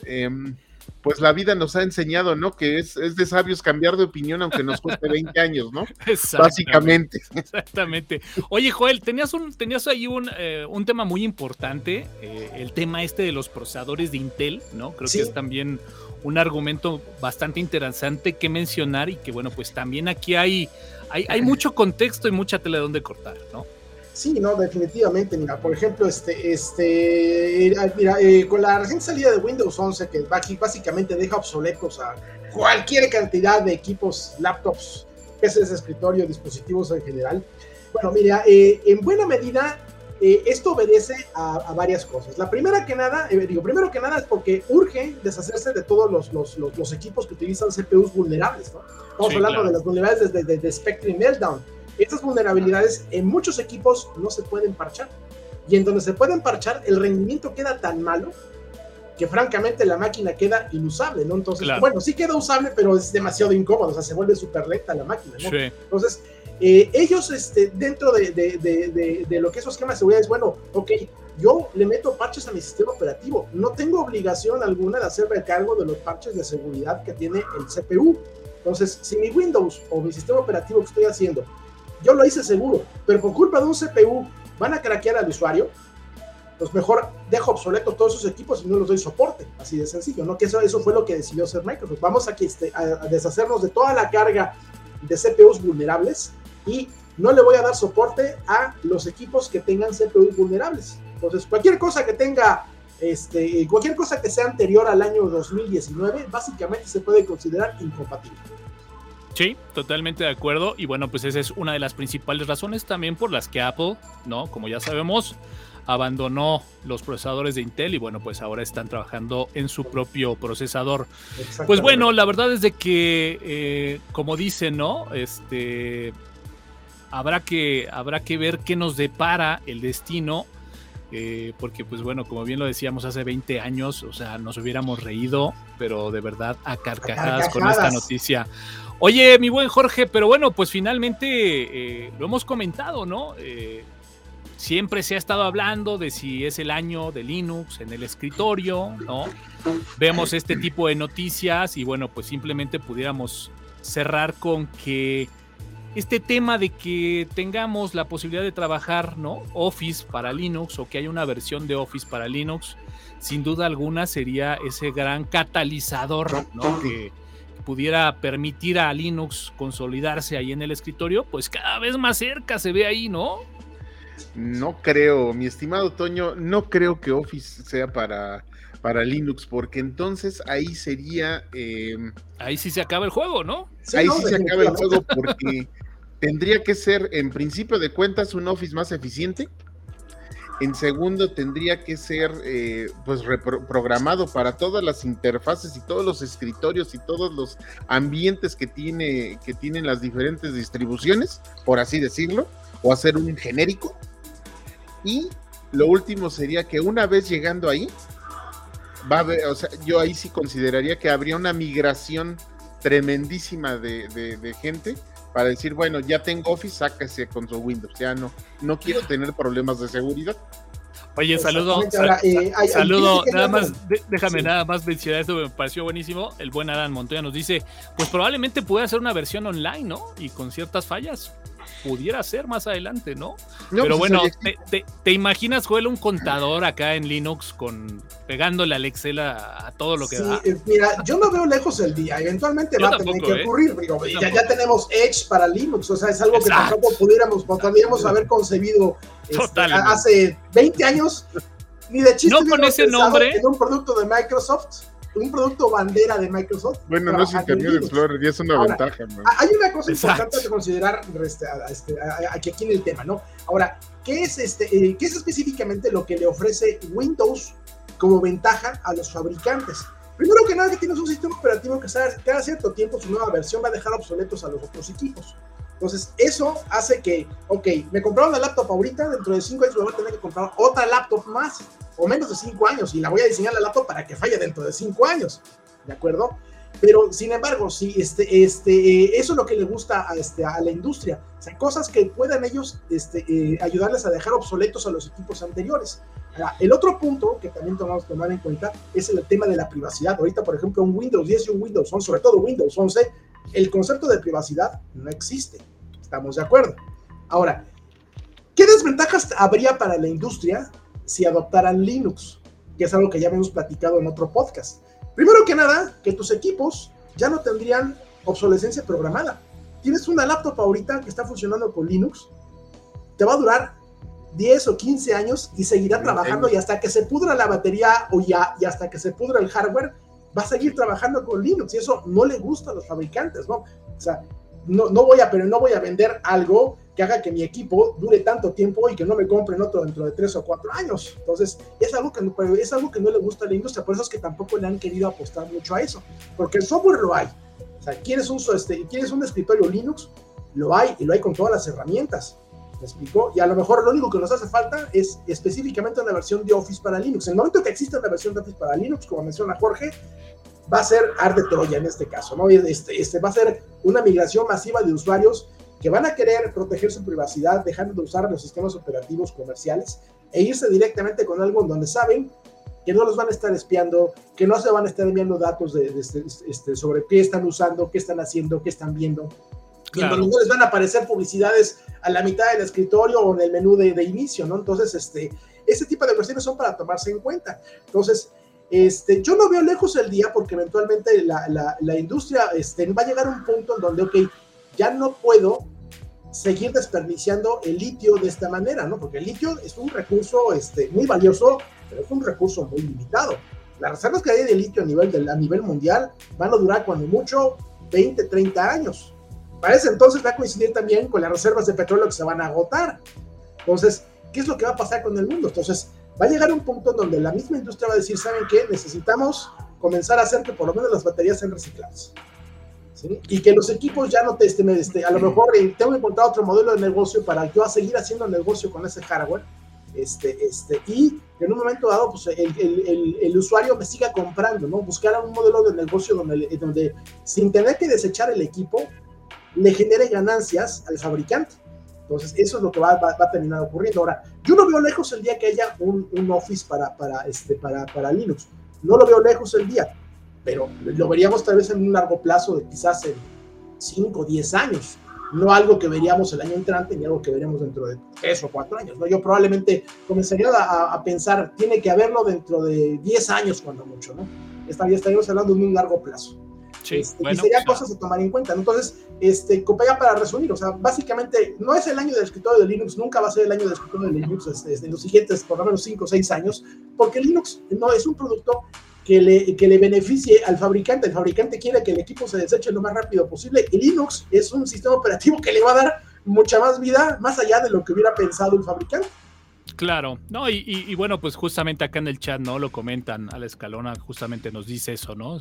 em, pues la vida nos ha enseñado, ¿no? Que es, de sabios cambiar de opinión aunque nos cueste 20 años, ¿no? Básicamente. Exactamente. Oye, Joel, tenías, un, tenías ahí un, eh, tema muy importante, eh, el tema este de los procesadores de Intel, ¿no? Creo que es también un argumento bastante interesante que mencionar y que bueno, pues también aquí hay, hay, mucho contexto y mucha tela de donde cortar, ¿no? Sí, no, definitivamente. Mira, por ejemplo, este, este, mira, eh, con la reciente salida de Windows 11, que básicamente deja obsoletos a cualquier cantidad de equipos, laptops, PCs de escritorio, dispositivos en general. Bueno, mira, eh, en buena medida eh, esto obedece a, varias cosas. La primera que nada, eh, digo, primero que nada es porque urge deshacerse de todos los, los, los, equipos que utilizan CPUs vulnerables. ¿no? Estamos hablando de las vulnerabilidades de, de, Spectre y Meltdown. Estas vulnerabilidades en muchos equipos no se pueden parchar. Y en donde se pueden parchar, el rendimiento queda tan malo que francamente la máquina queda inusable, ¿no? Entonces, bueno, sí queda usable, pero es demasiado incómodo, o sea, se vuelve súper lenta la máquina, ¿no? Entonces, eh, ellos, este, dentro de, de, de, lo que es esquema de seguridad, es bueno, ok, yo le meto parches a mi sistema operativo, no tengo obligación alguna de hacerme cargo de los parches de seguridad que tiene el CPU. Entonces, si mi Windows o mi sistema operativo que estoy haciendo, yo lo hice seguro, pero por culpa de un CPU van a craquear al usuario, pues mejor dejo obsoleto todos esos equipos y no los doy soporte, así de sencillo, ¿no? Que eso, eso fue lo que decidió hacer Microsoft. Vamos aquí este, a, a deshacernos de toda la carga de CPUs vulnerables y no le voy a dar soporte a los equipos que tengan CPUs vulnerables. Entonces, cualquier cosa que tenga, este, cualquier cosa que sea anterior al año 2019, básicamente se puede considerar incompatible. Sí, totalmente de acuerdo. Y bueno, pues esa es una de las principales razones también por las que Apple, ¿no? Como ya sabemos, abandonó los procesadores de Intel y bueno, pues ahora están trabajando en su propio procesador. Pues bueno, la verdad es de que, eh, como dicen, ¿no? Este, habrá que, habrá que ver qué nos depara el destino. Eh, porque pues bueno, como bien lo decíamos hace 20 años, o sea, nos hubiéramos reído, pero de verdad a carcajadas, con esta noticia. Oye, mi buen Jorge, pero bueno, pues finalmente eh, lo hemos comentado, ¿no? Eh, siempre se ha estado hablando de si es el año de Linux en el escritorio, ¿no? Vemos este tipo de noticias y bueno, pues simplemente pudiéramos cerrar con que este tema de que tengamos la posibilidad de trabajar, ¿no? Office para Linux o que haya una versión de Office para Linux, sin duda alguna sería ese gran catalizador, ¿no? Pudiera permitir a Linux consolidarse ahí en el escritorio, pues cada vez más cerca se ve ahí, ¿no? No creo, mi estimado Toño, no creo que Office sea para, para Linux, porque entonces ahí sería... Em, ahí sí se acaba el juego, ¿no? ahí sí se acaba el juego porque tendría que ser, en principio de cuentas, un Office más eficiente. En segundo, tendría que ser eh, pues reprogramado para todas las interfaces y todos los escritorios y todos los ambientes que, tiene, que tienen las diferentes distribuciones, por así decirlo, o hacer un genérico. Y lo último sería que una vez llegando ahí, va a haber, o sea, yo ahí sí consideraría que habría una migración tremendísima de, de gente para decir, bueno, ya tengo Office, sáquese con su Windows, ya no, no quiero tener problemas de seguridad. Oye, saludo, eh, saludo, nada más, déjame nada más mencionar esto, me pareció buenísimo. El buen Adam Montoya nos dice, pues probablemente pueda ser una versión online, ¿no? Y con ciertas fallas pudiera ser más adelante, ¿no? Pero pues, bueno, te, imaginas, Joel, un contador acá en Linux con pegándole al Excel a, todo lo que da. Eh, mira, yo no veo lejos el día, eventualmente va a tener que ¿eh? ocurrir. ya, tenemos Edge para Linux, o sea, es algo que tampoco pudiéramos, podríamos haber concebido este, hace 20 años. Ni de chiste. No con ese nombre. En un producto de Microsoft un producto bandera de Microsoft. Bueno, no es Internet Explorer y es una ventaja. Hay una cosa importante que considerar este, este, aquí, aquí en el tema, ¿no? Ahora, ¿qué es, este, eh, ¿qué es específicamente lo que le ofrece Windows como ventaja a los fabricantes? Primero que nada, que tienes un sistema operativo que cada cierto tiempo su nueva versión va a dejar obsoletos a los otros equipos. Entonces, eso hace que, ok, me compraron la laptop ahorita, dentro de cinco años me voy a tener que comprar otra laptop más, o menos de cinco años, y la voy a diseñar la laptop para que falle dentro de cinco años, ¿de acuerdo? Pero, sin embargo, si este, este, eso es lo que le gusta a, este, a la industria, o sea, cosas que puedan ellos este, eh, ayudarles a dejar obsoletos a los equipos anteriores. Ahora, el otro punto que también que tomar en cuenta es el tema de la privacidad. Ahorita, por ejemplo, un Windows 10 y un Windows 11, sobre todo Windows 11, el concepto de privacidad no existe. ¿Estamos de acuerdo? Ahora, ¿qué desventajas habría para la industria si adoptaran Linux? Que es algo que ya hemos platicado en otro podcast. Primero que nada, que tus equipos ya no tendrían obsolescencia programada. Tienes una laptop ahorita que está funcionando con Linux, te va a durar 10 o 15 años y seguirá trabajando y hasta que se pudra la batería o ya, y hasta que se pudra el hardware, va a seguir trabajando con Linux y eso no le gusta a los fabricantes, ¿no? O sea, no, no voy a, pero no voy a vender algo que haga que mi equipo dure tanto tiempo y que no me compren otro dentro de tres o cuatro años. Entonces, es algo que, es algo que no le gusta a la industria, por eso es que tampoco le han querido apostar mucho a eso, porque el software lo hay. O sea, ¿quieres un, este, ¿quieres un escritorio Linux? Lo hay y lo hay con todas las herramientas. ¿Me explicó? Y a lo mejor lo único que nos hace falta es específicamente una versión de Office para Linux. En el momento que exista una versión de Office para Linux, como menciona Jorge, va a ser Arde Troya en este caso, ¿no? Este, este, va a ser una migración masiva de usuarios que van a querer proteger su privacidad dejando de usar los sistemas operativos comerciales e irse directamente con algo donde saben que no los van a estar espiando, que no se van a estar enviando datos de, este, este, sobre qué están usando, qué están haciendo, qué están viendo. Y en donde les van a aparecer publicidades a la mitad del escritorio o en el menú de, de inicio, ¿no? Entonces, este, ese tipo de cuestiones son para tomarse en cuenta. Entonces, este, yo no veo lejos el día porque eventualmente la, industria este, va a llegar a un punto en donde, ok, ya no puedo seguir desperdiciando el litio de esta manera, ¿no? Porque el litio es un recurso este, muy valioso, pero es un recurso muy limitado. Las reservas que hay de litio a nivel, a nivel mundial van a durar cuando mucho 20, 30 años. Para ese entonces va a coincidir también con las reservas de petróleo que se van a agotar. Entonces, ¿qué es lo que va a pasar con el mundo? Entonces, va a llegar un punto donde la misma industria va a decir, ¿saben qué? Necesitamos comenzar a hacer que por lo menos las baterías sean recicladas. ¿sí? Y que los equipos ya no te estén, este, a lo mejor eh, tengo que encontrar otro modelo de negocio para yo a seguir haciendo negocio con ese hardware. Este, este, y en un momento dado, pues el, el, el, usuario me siga comprando, ¿no? Buscar un modelo de negocio donde, donde sin tener que desechar el equipo, le genere ganancias al fabricante. Entonces, eso es lo que va, va, a terminar ocurriendo. Ahora, yo no veo lejos el día que haya un, un Office para, para, este, para, para Linux. No lo veo lejos el día, pero lo veríamos tal vez en un largo plazo de quizás en 5 o 10 años. No algo que veríamos el año entrante ni algo que veremos dentro de 3 o 4 años. ¿no? Yo probablemente comenzaría a, a, pensar, tiene que haberlo dentro de 10 años cuando mucho, ¿no? Estaríamos hablando de un largo plazo. Sí, este, y serían cosas a tomar en cuenta. Entonces, este, ya para resumir, o sea, básicamente no es el año del escritorio de Linux, nunca va a ser el año del escritorio de Linux este, en los siguientes por lo menos 5 o 6 años, porque Linux no es un producto que le, que le beneficie al fabricante. El fabricante quiere que el equipo se deseche lo más rápido posible y Linux es un sistema operativo que le va a dar mucha más vida, más allá de lo que hubiera pensado el fabricante. Claro, no, y, bueno, pues justamente acá en el chat, ¿no? Lo comentan, a la escalona justamente nos dice eso, ¿no?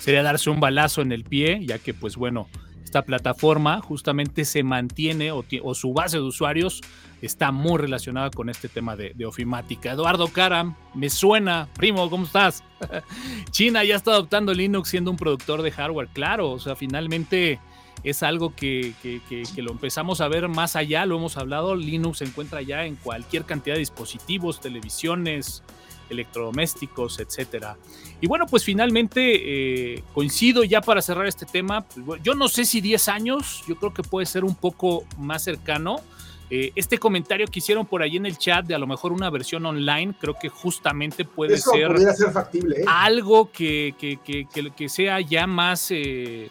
Sería darse un balazo en el pie, ya que, pues bueno, esta plataforma justamente se mantiene o, su base de usuarios está muy relacionada con este tema de, de, ofimática. Eduardo Karam, me suena, primo, ¿cómo estás? China ya está adoptando Linux siendo un productor de hardware, claro, o sea, finalmente es algo que, lo empezamos a ver más allá, lo hemos hablado, Linux se encuentra ya en cualquier cantidad de dispositivos, televisiones, electrodomésticos, etcétera. Y bueno, pues finalmente eh, coincido ya para cerrar este tema. Pues, yo no sé si 10 años, yo creo que puede ser un poco más cercano. Eh, este comentario que hicieron por ahí en el chat de a lo mejor una versión online, creo que justamente puede ser, ser factible, ¿eh? algo que, que, sea ya más eh,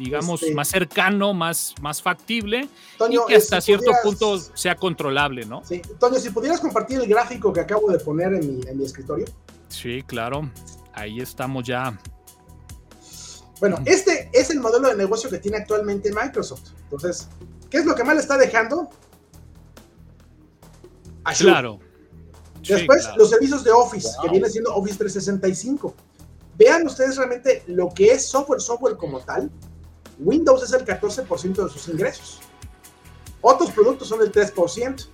digamos, este más cercano, más, más factible y que hasta cierto punto sea controlable, ¿no? Sí, Toño, si pudieras compartir el gráfico que acabo de poner en mi, en mi escritorio. Sí, claro, ahí estamos ya. Bueno, este es el modelo de negocio que tiene actualmente Microsoft. Entonces, ¿qué es lo que más le está dejando? Claro. Después, los servicios de Office, que viene siendo Office 365. Vean ustedes realmente lo que es software, software como tal, Windows es el 14% de sus ingresos. Otros productos son el 3%.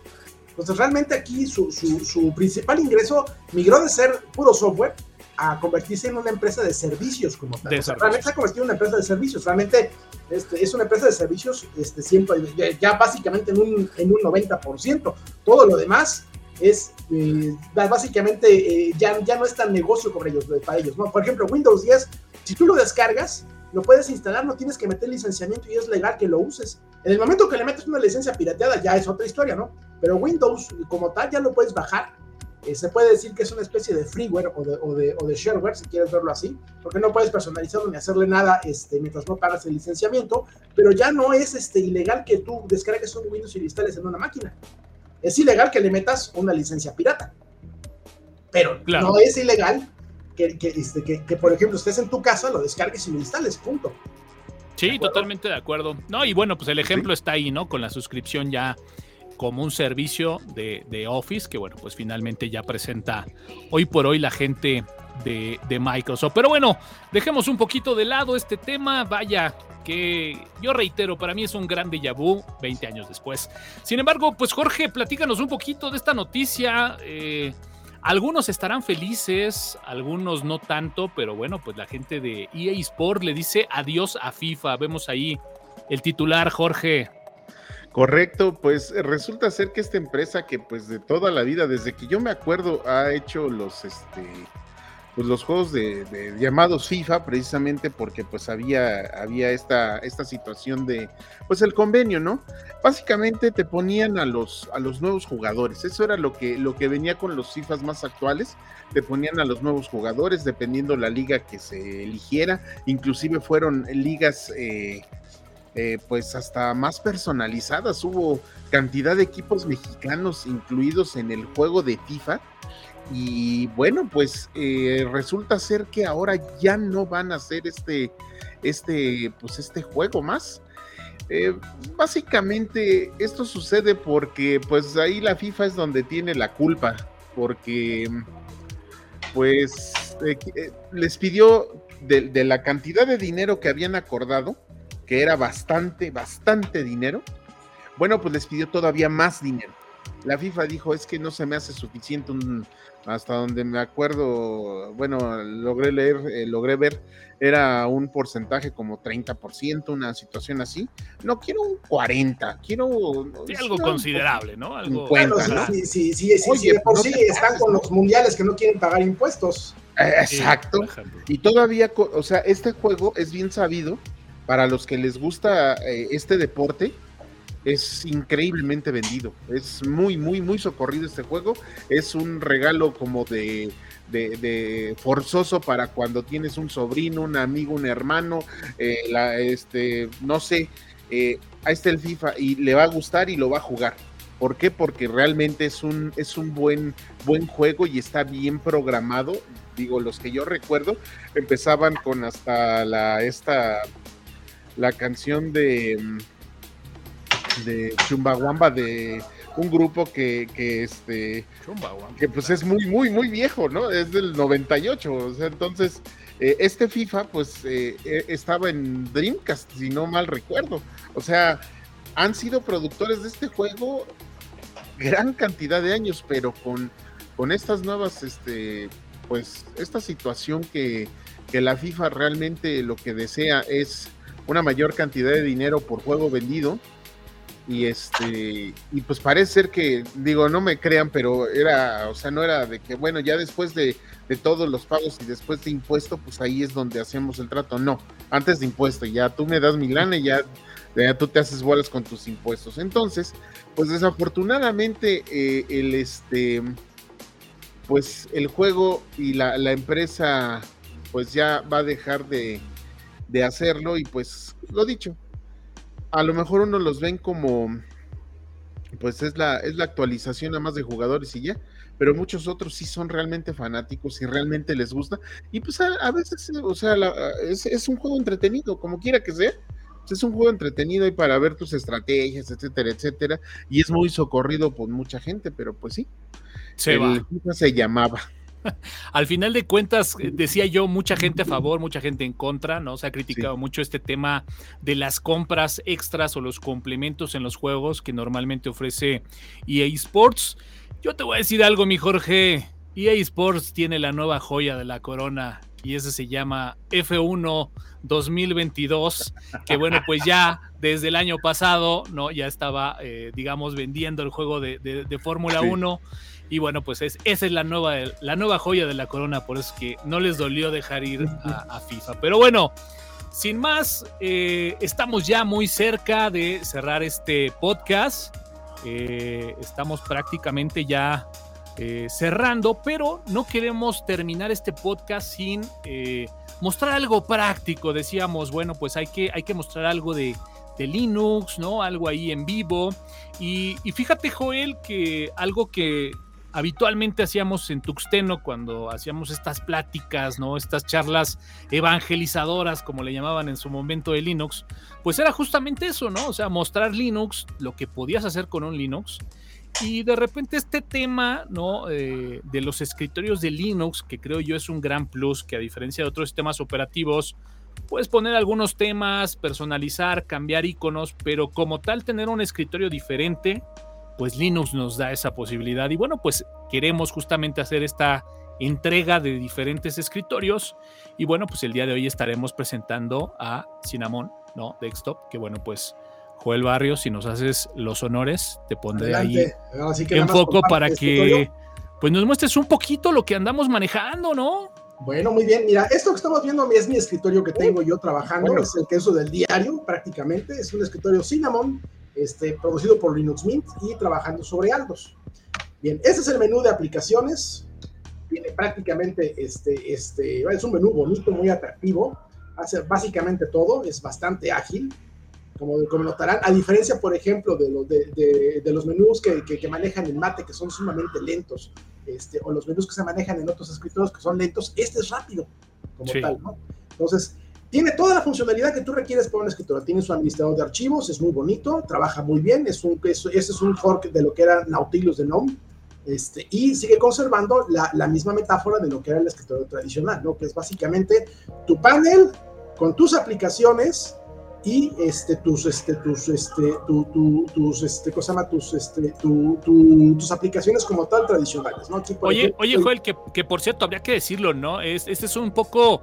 Entonces, realmente aquí su, principal ingreso migró de ser puro software a convertirse en una empresa de servicios como tal. realmente se ha convertido en una empresa de servicios. Realmente este, es una empresa de servicios este, siempre, ya, básicamente en un, en un 90%. Todo lo demás es eh, básicamente eh, ya, ya no es tan negocio con ellos, para ellos. ¿no? Por ejemplo, Windows 10, si tú lo descargas, lo puedes instalar, no tienes que meter licenciamiento y es legal que lo uses. En el momento que le metes una licencia pirateada ya es otra historia, ¿no? Pero Windows como tal ya lo puedes bajar. Eh, se puede decir que es una especie de freeware o de, o, de, o de, shareware, si quieres verlo así, porque no puedes personalizarlo ni hacerle nada este, mientras no pagas el licenciamiento, pero ya no es este, ilegal que tú descargues un Windows y lo instales en una máquina. Es ilegal que le metas una licencia pirata, pero no es ilegal este, que, que, por ejemplo, estés en tu casa, lo descargues y lo instales, punto. Sí, totalmente de acuerdo. No, y bueno, pues el ejemplo está ahí, ¿no? Con la suscripción ya como un servicio de, de, Office, que bueno, pues finalmente ya presenta hoy por hoy la gente de, de, Microsoft. Pero bueno, dejemos un poquito de lado este tema. Vaya, que yo reitero, para mí es un gran déjà vu 20 años después. Sin embargo, pues Jorge, platícanos un poquito de esta noticia. Eh, algunos estarán felices, algunos no tanto, pero bueno, pues la gente de EA Sport le dice adiós a FIFA. Vemos ahí el titular, Jorge. Correcto, pues resulta ser que esta empresa que pues de toda la vida, desde que yo me acuerdo, ha hecho los este pues los juegos de, llamados FIFA precisamente porque pues había, había esta, esta situación de pues el convenio, ¿no? Básicamente te ponían a los, a los nuevos jugadores, eso era lo que, lo que venía con los FIFAs más actuales, te ponían a los nuevos jugadores dependiendo la liga que se eligiera, inclusive fueron ligas eh, eh, pues hasta más personalizadas, hubo cantidad de equipos mexicanos incluidos en el juego de FIFA y bueno, pues eh, resulta ser que ahora ya no van a hacer este, este, pues este juego más. Eh, básicamente esto sucede porque pues ahí la FIFA es donde tiene la culpa, porque pues eh, les pidió de, la cantidad de dinero que habían acordado, que era bastante, bastante dinero, bueno, pues les pidió todavía más dinero. La FIFA dijo, es que no se me hace suficiente un, hasta donde me acuerdo, bueno, logré leer, eh, logré ver, era un porcentaje como 30%, una situación así. No quiero un 40, quiero... algo considerable, ¿no? Algo... Bueno, sí, sí, sí, sí, por sí están con los mundiales que no quieren pagar impuestos. Eh, exacto. y todavía, o sea, este juego es bien sabido para los que les gusta eh, este deporte es increíblemente vendido. Es muy, muy, muy socorrido este juego. Es un regalo como de, forzoso para cuando tienes un sobrino, un amigo, un hermano, eh, la, este, no sé, eh, ahí está el FIFA y le va a gustar y lo va a jugar. ¿Por qué? Porque realmente es un, es un buen, buen juego y está bien programado. Digo, los que yo recuerdo empezaban con hasta la esta la canción de de Chumbawamba de un grupo que, que este que pues es muy muy muy viejo, ¿no? Es del 98, o sea, entonces eh, este FIFA pues eh, eh, estaba en Dreamcast, si no mal recuerdo. O sea, han sido productores de este juego gran cantidad de años, pero con, con estas nuevas, este, pues esta situación que, que la FIFA realmente lo que desea es una mayor cantidad de dinero por juego vendido y este y pues parece ser que digo no me crean pero era o sea no era de que bueno ya después de, de, todos los pagos y después de impuesto pues ahí es donde hacemos el trato. No antes de impuesto ya tú me das mi lana y ya, ya tú te haces bolas con tus impuestos. Entonces pues desafortunadamente eh, el este pues el juego y la, la empresa pues ya va a dejar de, de hacerlo y pues lo dicho a lo mejor uno los ven como, pues es la, es la actualización nada más de jugadores y ya, pero muchos otros sí son realmente fanáticos y realmente les gusta. Y pues a, veces, o sea, es, un juego entretenido, como quiera que sea. Pues, es un juego entretenido y para ver tus estrategias, etcétera, etcétera. Y es muy socorrido por mucha gente, pero pues sí. Se, se llamaba. Al final de cuentas, eh, decía yo, mucha gente a favor, mucha gente en contra, ¿no? Se ha criticado mucho este tema de las compras extras o los complementos en los juegos que normalmente ofrece EA Sports. Yo te voy a decir algo, mi Jorge. EA Sports tiene la nueva joya de la corona y ese se llama F1 2022, que bueno, pues ya desde el año pasado, ¿no? Ya estaba, eh, digamos, vendiendo el juego de, Fórmula 1 y bueno, pues es, esa es la nueva, la nueva joya de la corona, por eso es que no les dolió dejar ir a, FIFA. Pero bueno, sin más, eh, estamos ya muy cerca de cerrar este podcast. Eh, estamos prácticamente ya eh, cerrando, pero no queremos terminar este podcast sin mostrar algo práctico. Decíamos, bueno, pues hay que, hay que mostrar algo de, Linux, ¿no? Algo ahí en vivo. y, fíjate, Joel, que algo que habitualmente hacíamos en Tuxteno cuando hacíamos estas pláticas, ¿no? Estas charlas evangelizadoras, como le llamaban en su momento de Linux, pues era justamente eso, ¿no? O sea, mostrar Linux, lo que podías hacer con un Linux. Y de repente este tema, ¿no? Eh, de los escritorios de Linux, que creo yo es un gran plus, que a diferencia de otros sistemas operativos, puedes poner algunos temas, personalizar, cambiar iconos, pero como tal tener un escritorio diferente, pues Linux nos da esa posibilidad. Y bueno, pues queremos justamente hacer esta entrega de diferentes escritorios. Y bueno, pues el día de hoy estaremos presentando a Cinnamon, ¿no? Desktop, que bueno, pues Joel Barrio, si nos haces los honores, te pondré ahí en foco para que pues nos muestres un poquito lo que andamos manejando, ¿no? Bueno, muy bien. Mira, esto que estamos viendo es mi escritorio que tengo yo trabajando, es el queso del diario prácticamente, es un escritorio Cinnamon este, producido por Linux Mint y trabajando sobre Aldos. Bien, ese es el menú de aplicaciones. Tiene prácticamente este, este, es un menú bonito, muy atractivo. Hace básicamente todo, es bastante ágil. Como, como notarán, a diferencia, por ejemplo, de, los de, de, los menús que, que, manejan en Mate, que son sumamente lentos, este, o los menús que se manejan en otros escritorios que son lentos, este es rápido, como tal, ¿no? Entonces, tiene toda la funcionalidad que tú requieres para una escritura. Tiene su administrador de archivos, es muy bonito, trabaja muy bien. Es un, ese es un fork de lo que era Nautilus de GNOME. Este, y sigue conservando la, la, misma metáfora de lo que era el escritorio tradicional, ¿no? que es básicamente tu panel con tus aplicaciones y este, tus, este, tus, este, tu, tu, tus, este, ¿cómo se llama? Tus, este, tu, tus aplicaciones como tal tradicionales, ¿no? oye, oye, Joel, que, que, por cierto, habría que decirlo, ¿no? Es, este es un poco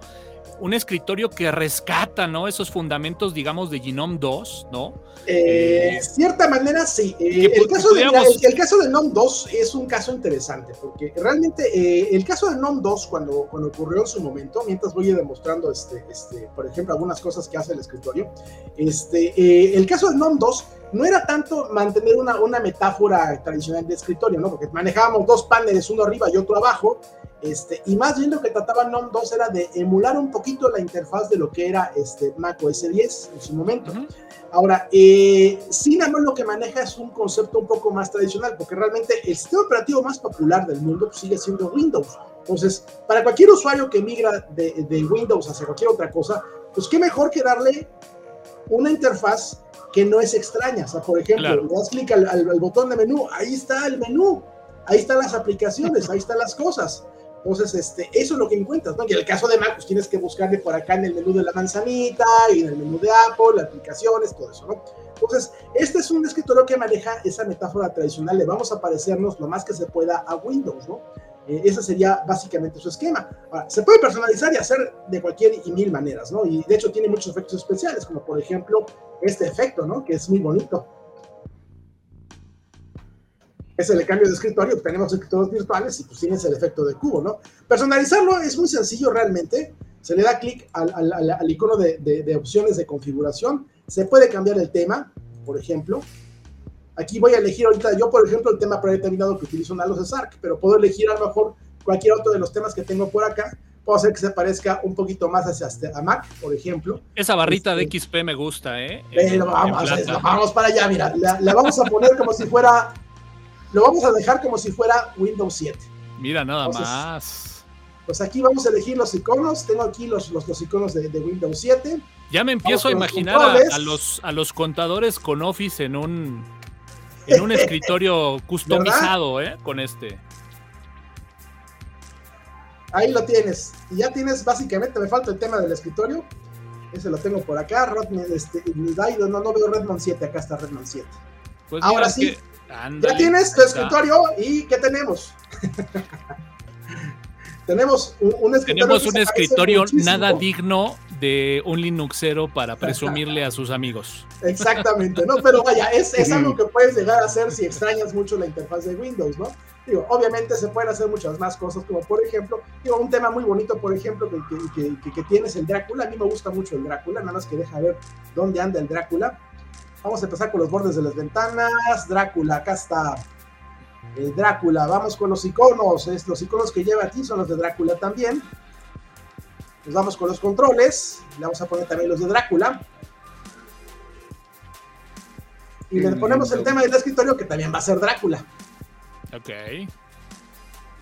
un escritorio que rescata, ¿no? Esos fundamentos, digamos, de Genome 2, ¿no? Eh, cierta manera, sí. Eh, el, caso de, el, caso de GNOME 2 es un caso interesante, porque realmente eh, el caso de GNOME 2, cuando, cuando ocurrió en su momento, mientras voy demostrando, este, este, por ejemplo, algunas cosas que hace el escritorio, este, el caso de GNOME 2 no era tanto mantener una, una metáfora tradicional de escritorio, ¿no? Porque manejábamos dos paneles, uno arriba y otro abajo, este, y más bien lo que trataba NOM 2 era de emular un poquito la interfaz de lo que era este, Mac OS 10 en su momento. Ahora, eh, Cinnamon lo que maneja es un concepto un poco más tradicional, porque realmente el sistema operativo más popular del mundo pues, sigue siendo Windows. Entonces, para cualquier usuario que migra de, de, Windows hacia cualquier otra cosa, pues qué mejor que darle una interfaz que no es extraña. O sea, por ejemplo, le das clic al, al, botón de menú, ahí está el menú, ahí están las aplicaciones, ahí están las cosas. Entonces, este, eso es lo que encuentras, ¿no? Y en el caso de Mac, pues tienes que buscarle por acá en el menú de la manzanita y en el menú de Apple, aplicaciones, todo eso, ¿no? Entonces, este es un escritorio que maneja esa metáfora tradicional, le vamos a parecernos lo más que se pueda a Windows, ¿no? Eh, ese sería básicamente su esquema. Ahora, se puede personalizar y hacer de cualquier y mil maneras, ¿no? Y de hecho tiene muchos efectos especiales, como por ejemplo este efecto, ¿no? Que es muy bonito. Es el cambio de escritorio, tenemos escritorios virtuales y pues tienes el efecto de cubo, ¿no? Personalizarlo es muy sencillo realmente. Se le da clic al, al, al, icono de, de, de opciones de configuración. Se puede cambiar el tema, por ejemplo. Aquí voy a elegir ahorita, yo por ejemplo, el tema predeterminado que utilizo en Alos Sark, pero puedo elegir a lo mejor cualquier otro de los temas que tengo por acá. Puedo hacer que se parezca un poquito más hacia este, a Mac, por ejemplo. Esa barrita este, de XP me gusta, ¿eh? Pero vamos, es, vamos para allá, mira, la, la, vamos a poner como si fuera, lo vamos a dejar como si fuera Windows 7. Mira, nada Entonces, más. Pues aquí vamos a elegir los iconos. Tengo aquí los, los, los iconos de, de Windows 7. Ya me empiezo a imaginar a, a, los, a los contadores con Office en un, en un escritorio customizado, ¿eh? Con este. Ahí lo tienes. Y ya tienes, básicamente, me falta el tema del escritorio. Ese lo tengo por acá. Rodman, este, no, no veo Redmond 7, acá está Redmond 7. Pues Ahora sí, que, ándale, ya tienes tu escritorio y ¿qué tenemos? tenemos un, un, escritorio. Tenemos un escritorio nada digno de un Linuxero para presumirle a sus amigos. Exactamente, ¿no? Pero vaya, es, es algo que puedes llegar a hacer si extrañas mucho la interfaz de Windows, ¿no? Digo, obviamente se pueden hacer muchas más cosas, como por ejemplo, digo, un tema muy bonito, por ejemplo, que, que, que, que tienes el Drácula. A mí me gusta mucho el Drácula, nada más que deja ver dónde anda el Drácula. Vamos a empezar con los bordes de las ventanas. Drácula, acá está el Drácula. Vamos con los iconos. Es, los iconos que lleva aquí son los de Drácula también. Nos vamos con los controles. Le vamos a poner también los de Drácula. Y le ponemos el tema del escritorio que también va a ser Drácula. Ok.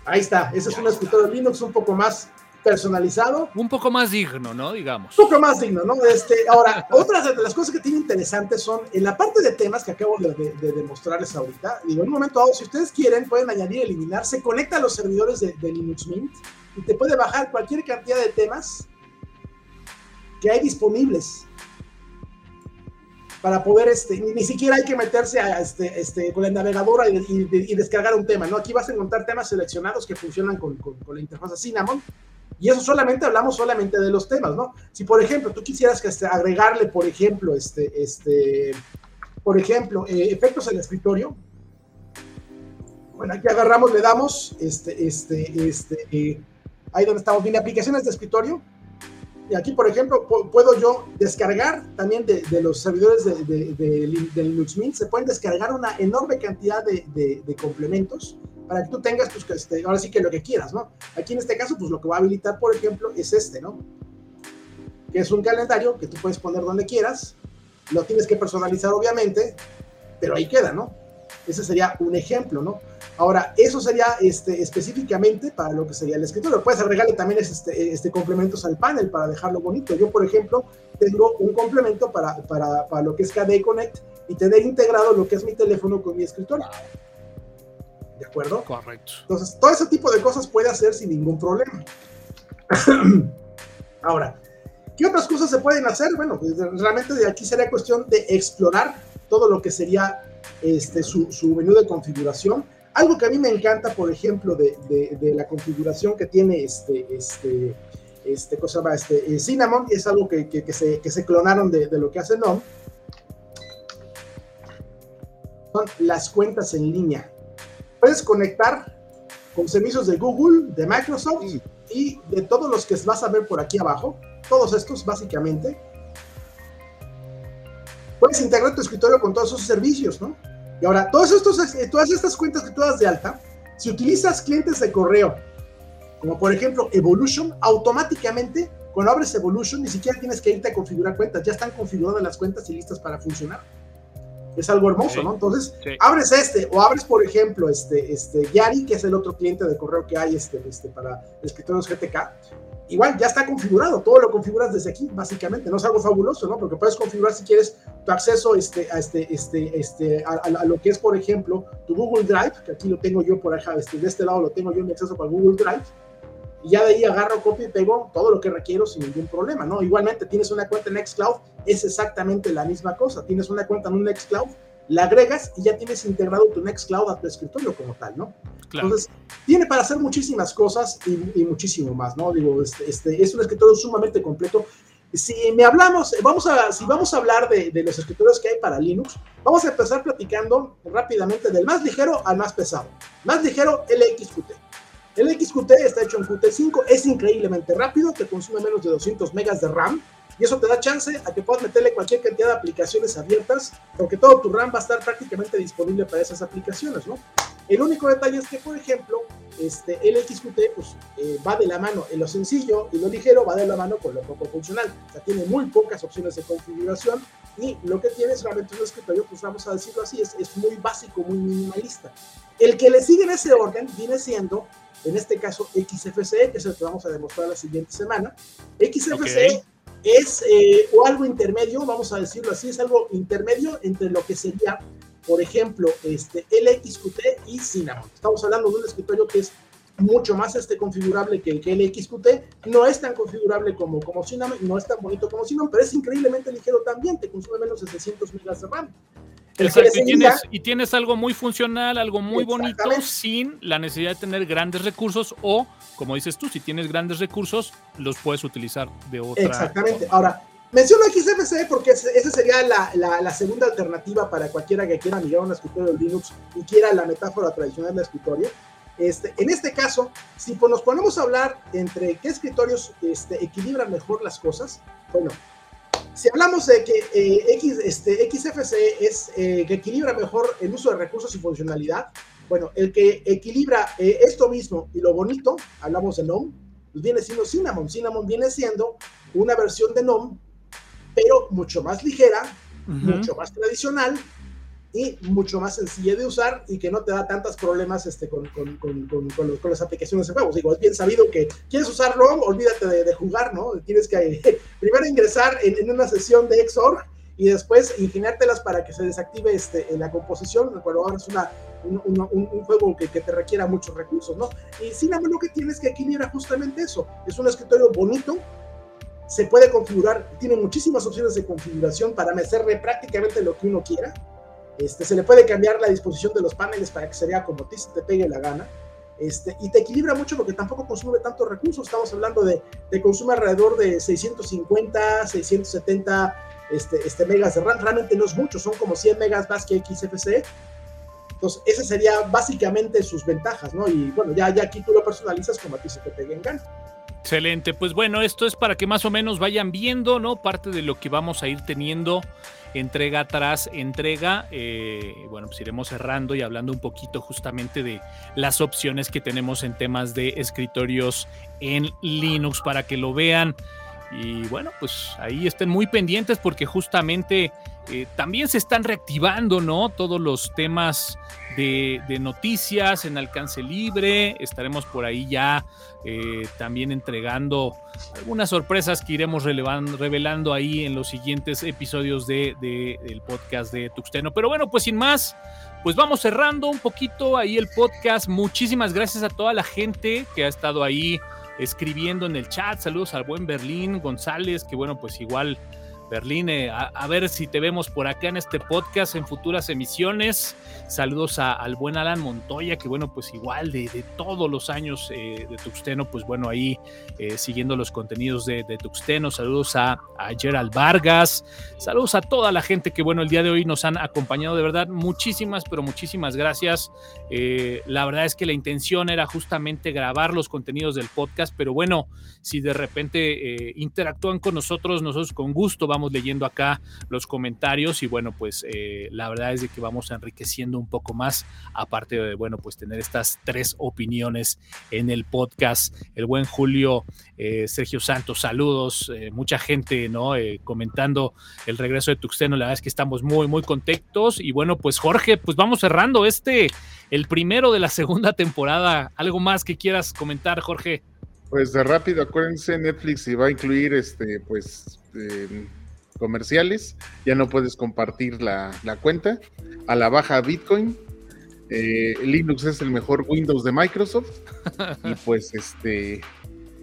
Ahí está. Ese es un escritorio Linux un poco más personalizado. Un poco más digno, ¿no? Digamos. Un poco más digno, ¿no? Este, ahora, otras de las cosas que tiene interesantes son en la parte de temas que acabo de, de, de demostrarles ahorita. Digo, en un momento dado, si ustedes quieren, pueden añadir, eliminar, se conecta a los servidores de, de Linux Mint y te puede bajar cualquier cantidad de temas que hay disponibles para poder, este, ni, ni siquiera hay que meterse a, este, este, con la navegadora y, y, y, descargar un tema, ¿no? Aquí vas a encontrar temas seleccionados que funcionan con, con, con, la interfaz Cinnamon y eso solamente hablamos solamente de los temas, ¿no? Si, por ejemplo, tú quisieras que este, agregarle, por ejemplo, este, este, por ejemplo, eh, efectos en el escritorio, bueno, aquí agarramos, le damos, este, este, este, eh, ahí donde estamos, viene aplicaciones de escritorio. Y aquí, por ejemplo, puedo yo descargar también de, de los servidores de, de, de, Linux Mint, se pueden descargar una enorme cantidad de, complementos para que tú tengas, pues, que este, ahora sí que lo que quieras, ¿no? Aquí en este caso, pues lo que va a habilitar, por ejemplo, es este, ¿no? Que es un calendario que tú puedes poner donde quieras, lo tienes que personalizar, obviamente, pero ahí queda, ¿no? Ese sería un ejemplo, ¿no? Ahora, eso sería este, específicamente para lo que sería el escritorio. Puedes agregarle también este, este, complementos al panel para dejarlo bonito. Yo, por ejemplo, tengo un complemento para, para, para lo que es KDE Connect y tener integrado lo que es mi teléfono con mi escritorio. ¿De acuerdo? Correcto. Entonces, todo ese tipo de cosas puede hacer sin ningún problema. Ahora, ¿qué otras cosas se pueden hacer? Bueno, pues realmente de aquí sería cuestión de explorar todo lo que sería este, su, su menú de configuración algo que a mí me encanta, por ejemplo, de, de, de la configuración que tiene este, este, este, cosa llama? Este, eh, Cinnamon, es algo que, que, que, se, que se clonaron de, de, lo que hace NOM, son las cuentas en línea. Puedes conectar con servicios de Google, de Microsoft sí. y de todos los que vas a ver por aquí abajo, todos estos básicamente, puedes integrar tu escritorio con todos esos servicios, ¿no? Y ahora, todos estos, eh, todas estas cuentas que tú das de alta, si utilizas clientes de correo, como por ejemplo Evolution, automáticamente cuando abres Evolution ni siquiera tienes que irte a configurar cuentas, ya están configuradas las cuentas y listas para funcionar. Es algo hermoso, ¿no? Entonces, abres este, o abres, por ejemplo, este, este Yari, que es el otro cliente de correo que hay este, este, para escritorios GTK, igual ya está configurado, todo lo configuras desde aquí, básicamente, no es algo fabuloso, ¿no? Porque puedes configurar si quieres tu acceso este, a, este, este, este, a, lo que es, por ejemplo, tu Google Drive, que aquí lo tengo yo por acá, este, de este lado lo tengo yo mi acceso para Google Drive, y ya de ahí agarro, copio y pego todo lo que requiero sin ningún problema, ¿no? Igualmente, tienes una cuenta en Nextcloud, es exactamente la misma cosa, tienes una cuenta en un Nextcloud, la agregas y ya tienes integrado tu Nextcloud a tu escritorio como tal, ¿no? Entonces, tiene para hacer muchísimas cosas y, muchísimo más, ¿no? Digo, este, este, es un escritorio sumamente completo. Si me hablamos, vamos a, si vamos a hablar de, de, los escritorios que hay para Linux, vamos a empezar platicando rápidamente del más ligero al más pesado. Más ligero, LXQT. El XQT está hecho en Qt5, es increíblemente rápido, te consume menos de 200 megas de RAM y eso te da chance a que puedas meterle cualquier cantidad de aplicaciones abiertas, porque todo tu RAM va a estar prácticamente disponible para esas aplicaciones, ¿no? El único detalle es que, por ejemplo, este, el XQT pues, eh, va de la mano en lo sencillo y lo ligero va de la mano con lo poco funcional. O sea, tiene muy pocas opciones de configuración y lo que tiene es realmente un escritorio, pues vamos a decirlo así, es, es muy básico, muy minimalista. El que le sigue en ese orden viene siendo en este caso XFCE, que es el que vamos a demostrar la siguiente semana. XFCE es eh, o algo intermedio, vamos a decirlo así, es algo intermedio entre lo que sería, por ejemplo, este LXQT y Cinnamon. Estamos hablando de un escritorio que es mucho más este, configurable que el que LXQT, no es tan configurable como, como Cinnamon, no es tan bonito como Cinnamon, pero es increíblemente ligero también, te consume menos de 600 megas de RAM y, tienes, algo muy funcional, algo muy bonito, sin la necesidad de tener grandes recursos o, como dices tú, si tienes grandes recursos, los puedes utilizar de otra Exactamente. Ahora, menciono XFCE porque esa sería la, segunda alternativa para cualquiera que quiera migrar a un escritorio de Linux y quiera la metáfora tradicional del escritorio. Este, en este caso, si pues, nos ponemos a hablar entre qué escritorios este, equilibran mejor las cosas, bueno, si hablamos de que eh, X, este, XFC es eh, que equilibra mejor el uso de recursos y funcionalidad, bueno, el que equilibra eh, esto mismo y lo bonito, hablamos de NOM, pues viene siendo Cinnamon. Cinnamon viene siendo una versión de NOM, pero mucho más ligera, mucho más tradicional, y mucho más sencilla de usar y que no te da tantos problemas este, con, con, con, con, las aplicaciones de juegos. Digo, es bien sabido que quieres usar ROM, olvídate de, jugar, ¿no? Tienes que primero ingresar en, una sesión de XOR y después ingeniártelas para que se desactive este, en la composición cuando abres una, un, un, juego que, que, te requiera muchos recursos, ¿no? Y Cinnamon lo que tienes que equilibra justamente eso. Es un escritorio bonito, se puede configurar, tiene muchísimas opciones de configuración para meterle prácticamente lo que uno quiera este, se le puede cambiar la disposición de los paneles para que se vea como ti te pegue la gana. Este, y te equilibra mucho porque tampoco consume tantos recursos. Estamos hablando de, de consume alrededor de 650, 670 este, este, megas de RAM. Realmente no es mucho, son como 100 megas más que XFCE. Entonces, esas serían básicamente sus ventajas, ¿no? Y bueno, ya, ya aquí tú lo personalizas como a ti se te pegue en gana. Excelente, pues bueno, esto es para que más o menos vayan viendo, ¿no? Parte de lo que vamos a ir teniendo entrega tras entrega. Eh, bueno, pues iremos cerrando y hablando un poquito justamente de las opciones que tenemos en temas de escritorios en Linux para que lo vean. Y bueno, pues ahí estén muy pendientes porque justamente eh, también se están reactivando, ¿no? Todos los temas de, noticias en alcance libre. Estaremos por ahí ya eh, también entregando algunas sorpresas que iremos revelando ahí en los siguientes episodios de, del podcast de Tuxteno. Pero bueno, pues sin más, pues vamos cerrando un poquito ahí el podcast. Muchísimas gracias a toda la gente que ha estado ahí escribiendo en el chat. Saludos al buen Berlín González, que bueno, pues igual Berlín, eh, a, ver si te vemos por acá en este podcast en futuras emisiones. Saludos al buen Alan Montoya, que bueno, pues igual de, todos los años eh, de Tuxteno, pues bueno, ahí eh, siguiendo los contenidos de, Tuxteno. Saludos a, a, Gerald Vargas. Saludos a toda la gente que bueno, el día de hoy nos han acompañado. De verdad, muchísimas, pero muchísimas gracias. la verdad es que la intención era justamente grabar los contenidos del podcast, pero bueno, si de repente interactúan con nosotros, nosotros con gusto vamos leyendo acá los comentarios y bueno, pues eh, la verdad es de que vamos enriqueciendo un poco más, aparte de, bueno, pues tener estas tres opiniones en el podcast. El buen Julio, eh, Sergio Santos, saludos, eh, mucha gente, ¿no? comentando el regreso de Tuxteno, la verdad es que estamos muy, muy contentos y bueno, pues Jorge, pues vamos cerrando este, el primero de la segunda temporada. ¿Algo más que quieras comentar, Jorge? Pues de rápido, acuérdense, Netflix va a incluir este, pues, em, comerciales, ya no puedes compartir la, cuenta, a la baja Bitcoin, eh, Linux es el mejor Windows de Microsoft, y pues este,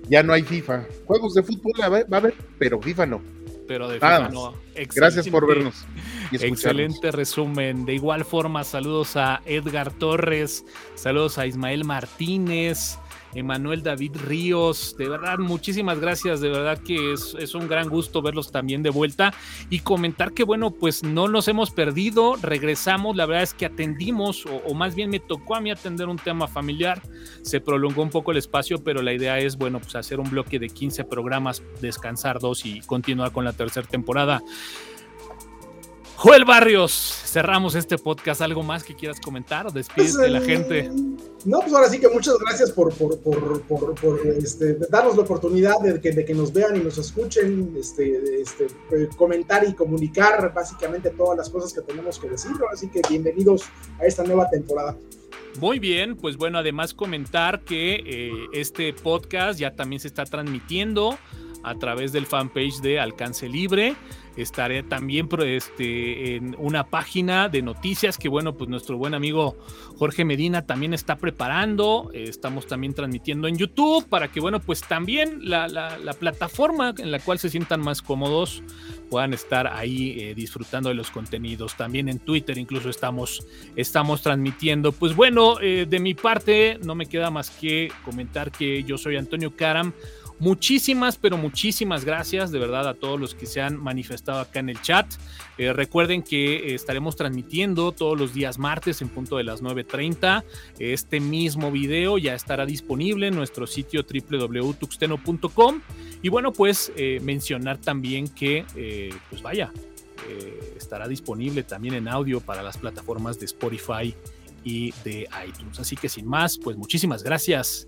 ya no hay FIFA. Juegos de fútbol va a haber, pero FIFA no. Pero de FIFA no. Gracias por vernos. Excelente resumen. De igual forma, saludos a Edgar Torres, saludos a Ismael Martínez, Emanuel David Ríos, de verdad, muchísimas gracias, de verdad que es, un gran gusto verlos también de vuelta y comentar que bueno, pues no nos hemos perdido, regresamos, la verdad es que atendimos, o, más bien me tocó a mí atender un tema familiar, se prolongó un poco el espacio, pero la idea es, bueno, pues hacer un bloque de 15 programas, descansar dos y continuar con la tercera temporada. Joel Barrios, cerramos este podcast. ¿Algo más que quieras comentar o despedirte de la gente? No, pues ahora sí que muchas gracias por, este, darnos la oportunidad de que, nos vean y nos escuchen, este, este, eh, comentar y comunicar básicamente todas las cosas que tenemos que decir. Así que bienvenidos a esta nueva temporada. Muy bien, pues bueno, además comentar que eh, este podcast ya también se está transmitiendo a través del fanpage de Alcance Libre. Estaré también este, en una página de noticias que, bueno, pues nuestro buen amigo Jorge Medina también está preparando. estamos también transmitiendo en YouTube para que, bueno, pues también la, plataforma en la cual se sientan más cómodos puedan estar ahí eh, disfrutando de los contenidos. También en Twitter incluso estamos, estamos transmitiendo. Pues bueno, eh, de mi parte no me queda más que comentar que yo soy Antonio Karam Muchísimas, pero muchísimas gracias de verdad a todos los que se han manifestado acá en el chat. Eh, recuerden que estaremos transmitiendo todos los días martes en punto de las 9.30. Este mismo video ya estará disponible en nuestro sitio www.tuxteno.com. Y bueno, pues eh, mencionar también que, eh, pues vaya, estará disponible también en audio para las plataformas de Spotify y de iTunes. Así que sin más, pues muchísimas gracias